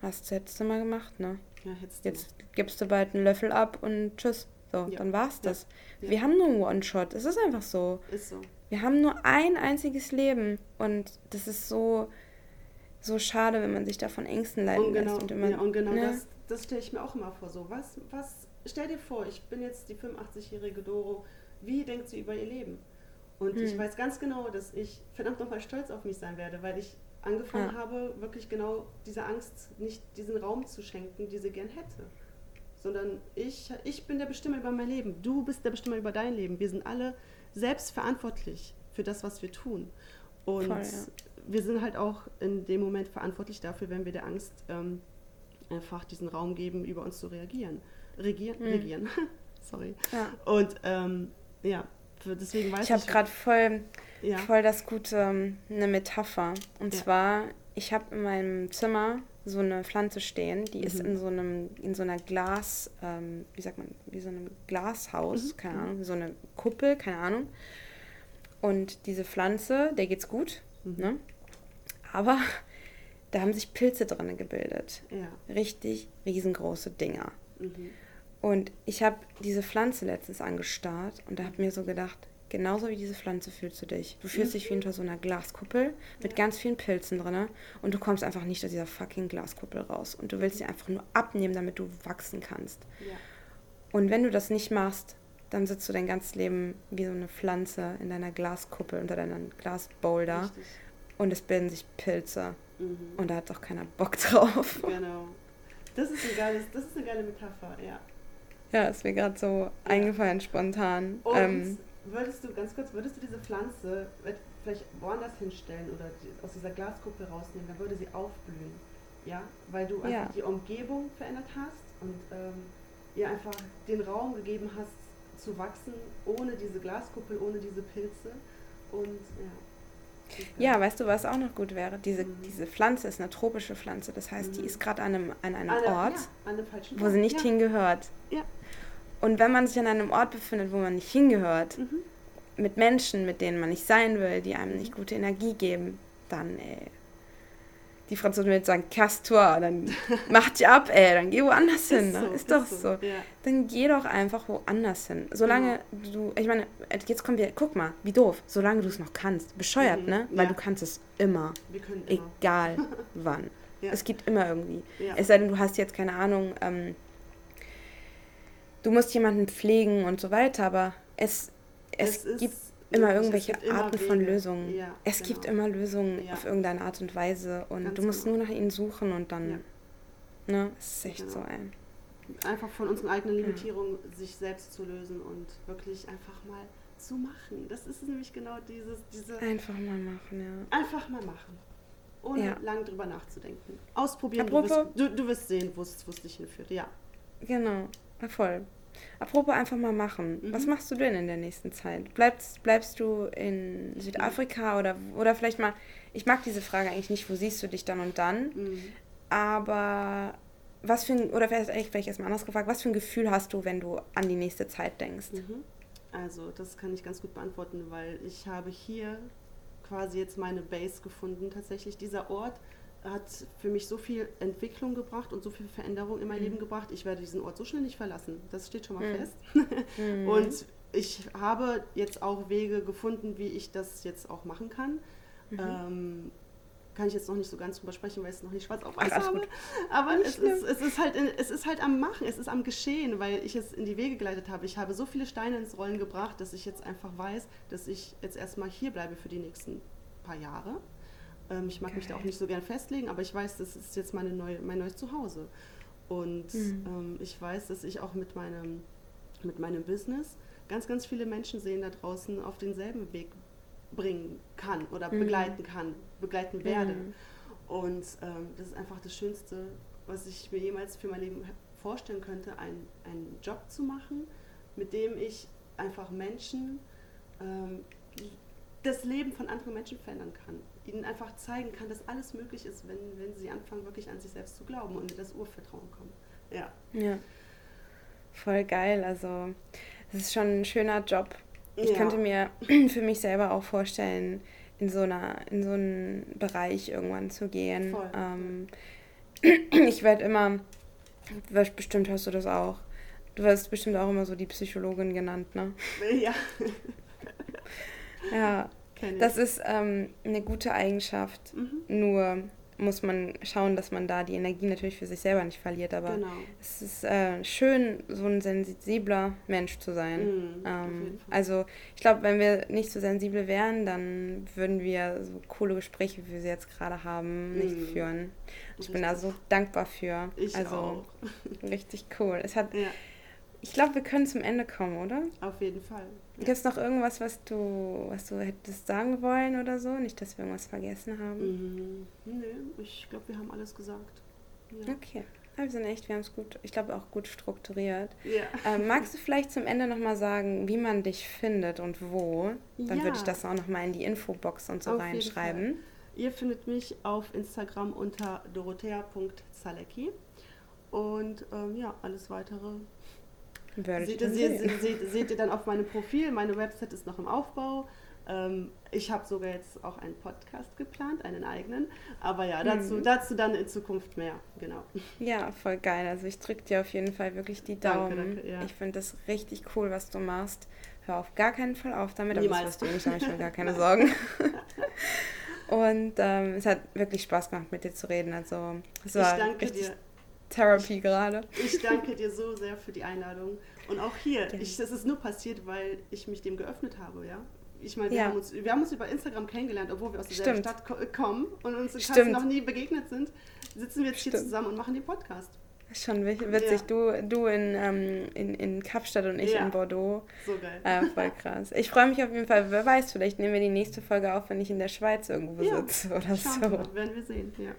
Hast du jetzt mal gemacht, ne? Ja, jetzt gibst du bald einen Löffel ab und tschüss. So, ja. dann war's das. Ja. Wir haben nur einen One-Shot. Es ist einfach so. Ist so. Wir haben nur ein einziges Leben. Und das ist so, so schade, wenn man sich davon Ängsten leiten und genau, lässt. Und, immer, ja, und genau ne? das, das stelle ich mir auch immer vor. So, was, was, stell dir vor, ich bin jetzt die 85-jährige Doro. Wie denkt sie über ihr Leben? Und hm. ich weiß ganz genau, dass ich verdammt nochmal stolz auf mich sein werde, weil ich angefangen ja. habe, wirklich genau diese Angst, nicht diesen Raum zu schenken, die sie gern hätte. Sondern ich, ich bin der Bestimmer über mein Leben, du bist der Bestimmer über dein Leben. Wir sind alle selbst verantwortlich für das, was wir tun. Und Voll, ja. wir sind halt auch in dem Moment verantwortlich dafür, wenn wir der Angst ähm, einfach diesen Raum geben, über uns zu reagieren. Regieren, hm. regieren. Sorry. Ja. Und ähm, ja, deswegen weiß ich. Ich habe gerade voll ja. voll das gute, ähm, eine Metapher. Und ja. zwar, ich habe in meinem Zimmer so eine Pflanze stehen, die mhm. ist in so einem, in so einer Glas, ähm, wie sagt man, wie so einem Glashaus, mhm. keine Ahnung, so eine Kuppel, keine Ahnung. Und diese Pflanze, der geht's gut, mhm. ne? Aber da haben sich Pilze drin gebildet. Ja. Richtig riesengroße Dinger. Mhm. Und ich habe diese Pflanze letztens angestarrt und da habe mir so gedacht, Genauso wie diese Pflanze fühlst du dich. Du fühlst dich wie hinter so einer Glaskuppel mit ganz vielen Pilzen drin und du kommst einfach nicht aus dieser fucking Glaskuppel raus. Und du willst sie einfach nur abnehmen, damit du wachsen kannst. Ja. Und wenn du das nicht machst, dann sitzt du dein ganzes Leben wie so eine Pflanze in deiner Glaskuppel unter deinem Glasboulder Richtig. und es bilden sich Pilze. Mhm. Und da hat doch keiner Bock drauf. Genau. Das ist, ein geiles, das ist eine geile Metapher, ja. Ja, ist mir gerade so ja. eingefallen spontan. Und ähm, würdest du, ganz kurz, würdest du diese Pflanze vielleicht woanders hinstellen oder die, aus dieser Glaskuppel rausnehmen, dann würde sie aufblühen. Ja, weil du einfach ja. die Umgebung verändert hast und ähm, ihr einfach den Raum gegeben hast zu wachsen, ohne diese Glaskuppel, ohne diese Pilze. Und ja. Ja, weißt du, was auch noch gut wäre? Diese, mhm. diese Pflanze ist eine tropische Pflanze. Das heißt, mhm. die ist gerade an einem, an einem Ort, ja, an wo sie nicht ja. hingehört. Ja. Und wenn man sich an einem Ort befindet, wo man nicht hingehört, mhm. mit Menschen, mit denen man nicht sein will, die einem nicht gute Energie geben, dann, ey, die Franzosen würden sagen, casse-toi, dann mach dich ab, ey, dann geh woanders hin. Ne? So, ist doch ist so. so. Ja. Dann geh doch einfach woanders hin. Solange mhm. du, ich meine, jetzt kommen wir, guck mal, wie doof, solange du es noch kannst. Bescheuert, mhm. ne? Weil ja. du kannst es immer. Wir können immer. Egal wann. Ja. Es gibt immer irgendwie. Es sei denn, du hast jetzt, keine Ahnung, ähm, du musst jemanden pflegen und so weiter, aber es, es, es gibt immer irgendwelche gibt Arten immer von Lösungen. Ja, es genau. gibt immer Lösungen ja. auf irgendeine Art und Weise und Ganz du musst genau. nur nach ihnen suchen und dann, ja. ne, es ist echt genau. so ein. Einfach von unseren eigenen Limitierungen sich selbst zu lösen und wirklich einfach mal zu machen. Das ist nämlich genau dieses, diese. Einfach mal machen, ja. Einfach mal machen. ohne lang drüber nachzudenken. Ausprobieren, du wirst, du, du wirst, sehen, wo es dich hinführt, ja. Genau, voll. Apropos einfach mal machen. Mhm. Was machst du denn in der nächsten Zeit? Bleibst, bleibst du in Südafrika oder, oder vielleicht mal, ich mag diese Frage eigentlich nicht, wo siehst du dich dann und dann, mhm. aber was für ein, oder vielleicht, vielleicht erstmal anders gefragt, was für ein Gefühl hast du, wenn du an die nächste Zeit denkst? Mhm. Also, das kann ich ganz gut beantworten, weil ich habe hier quasi jetzt meine Base gefunden. Tatsächlich dieser Ort hat für mich so viel Entwicklung gebracht und so viel Veränderung in mein mhm. Leben gebracht. Ich werde diesen Ort so schnell nicht verlassen. Das steht schon mal mhm. fest. Mhm. Und ich habe jetzt auch Wege gefunden, wie ich das jetzt auch machen kann. Mhm. Ähm, kann ich jetzt noch nicht so ganz drüber sprechen, weil ich es noch nicht schwarz auf weiß habe. Aber es ist, es, ist halt, es ist halt am Machen, es ist am Geschehen, weil ich es in die Wege geleitet habe. Ich habe so viele Steine ins Rollen gebracht, dass ich jetzt einfach weiß, dass ich jetzt erstmal hier bleibe für die nächsten paar Jahre. Ähm, ich mag Geil. mich da auch nicht so gern festlegen, aber ich weiß, das ist jetzt meine neue, mein neues Zuhause. Und mhm. ähm, ich weiß, dass ich auch mit meinem, mit meinem Business ganz, ganz viele Menschen sehen da draußen auf denselben Weg bringen kann oder mhm. begleiten kann, begleiten werde. Mhm. Und ähm, das ist einfach das Schönste, was ich mir jemals für mein Leben vorstellen könnte, ein, einen Job zu machen, mit dem ich einfach Menschen ähm, das Leben von anderen Menschen verändern kann. Ihnen einfach zeigen kann, dass alles möglich ist, wenn, wenn sie anfangen, wirklich an sich selbst zu glauben und in das Urvertrauen kommen. Ja. Ja. Voll geil. Also, es ist schon ein schöner Job, ich ja. könnte mir für mich selber auch vorstellen, in so, einer, in so einen Bereich irgendwann zu gehen. Ähm, ich werde immer, bestimmt hörst du das auch, du wirst bestimmt auch immer so die Psychologin genannt, ne? Ja. ja, das ist ähm, eine gute Eigenschaft. Mhm. Nur muss man schauen, dass man da die Energie natürlich für sich selber nicht verliert. Aber genau. es ist äh, schön, so ein sensibler Mensch zu sein. Mhm, ähm, also ich glaube, wenn wir nicht so sensibel wären, dann würden wir so coole Gespräche, wie wir sie jetzt gerade haben, mhm. nicht führen. Ich richtig. bin da so dankbar für. Ich also auch. richtig cool. Es hat ja. Ich glaube, wir können zum Ende kommen, oder? Auf jeden Fall. Ja. Gibt es noch irgendwas, was du, was du hättest sagen wollen oder so? Nicht, dass wir irgendwas vergessen haben. Mhm. Nö, ich glaube, wir haben alles gesagt. Ja. Okay. Wir sind echt, wir haben es gut, ich glaube auch gut strukturiert. Ja. Ähm, magst du vielleicht zum Ende nochmal sagen, wie man dich findet und wo? Dann ja. würde ich das auch nochmal in die Infobox und so auf reinschreiben. Ihr findet mich auf Instagram unter dorothea.zalecki. Und ähm, ja, alles weitere Seht ihr, seht, seht, seht ihr dann auf meinem Profil, meine Website ist noch im Aufbau. Ähm, ich habe sogar jetzt auch einen Podcast geplant, einen eigenen. Aber ja, dazu, mhm. dazu dann in Zukunft mehr, genau. Ja, voll geil. Also ich drücke dir auf jeden Fall wirklich die Daumen. Danke, danke, ja. Ich finde das richtig cool, was du machst. Hör auf gar keinen Fall auf damit, aber das wirst du nicht, habe ich mir gar keine Sorgen. Und ähm, es hat wirklich Spaß gemacht, mit dir zu reden. Also es war ich danke richtig, dir. Therapy gerade. Ich danke dir so sehr für die Einladung. Und auch hier, ich, das ist nur passiert, weil ich mich dem geöffnet habe, ja. Ich meine, wir, ja. haben uns, wir haben uns über Instagram kennengelernt, obwohl wir aus derselben Stadt ko kommen und uns in noch nie begegnet sind. Sitzen wir jetzt Stimmt. hier zusammen und machen den Podcast. Schon witzig. Ja. Du, du in, ähm, in, in Kapstadt und ich ja. in Bordeaux. So geil. Äh, voll krass. Ich freue mich auf jeden Fall. Wer weiß, vielleicht nehmen wir die nächste Folge auf, wenn ich in der Schweiz irgendwo sitze oder Schauen so. Wir, werden wir sehen, ja.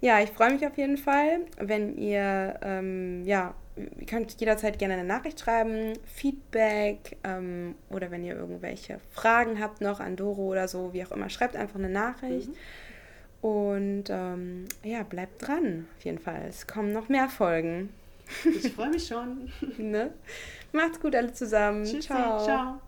Ja, ich freue mich auf jeden Fall, wenn ihr, ähm, ja, ihr könnt jederzeit gerne eine Nachricht schreiben, Feedback ähm, oder wenn ihr irgendwelche Fragen habt noch an Doro oder so, wie auch immer, schreibt einfach eine Nachricht. Mhm. Und ähm, ja, bleibt dran, auf jeden Fall. Es kommen noch mehr Folgen. Ich freue mich schon. ne? Macht's gut alle zusammen. Tschüssi, ciao. ciao.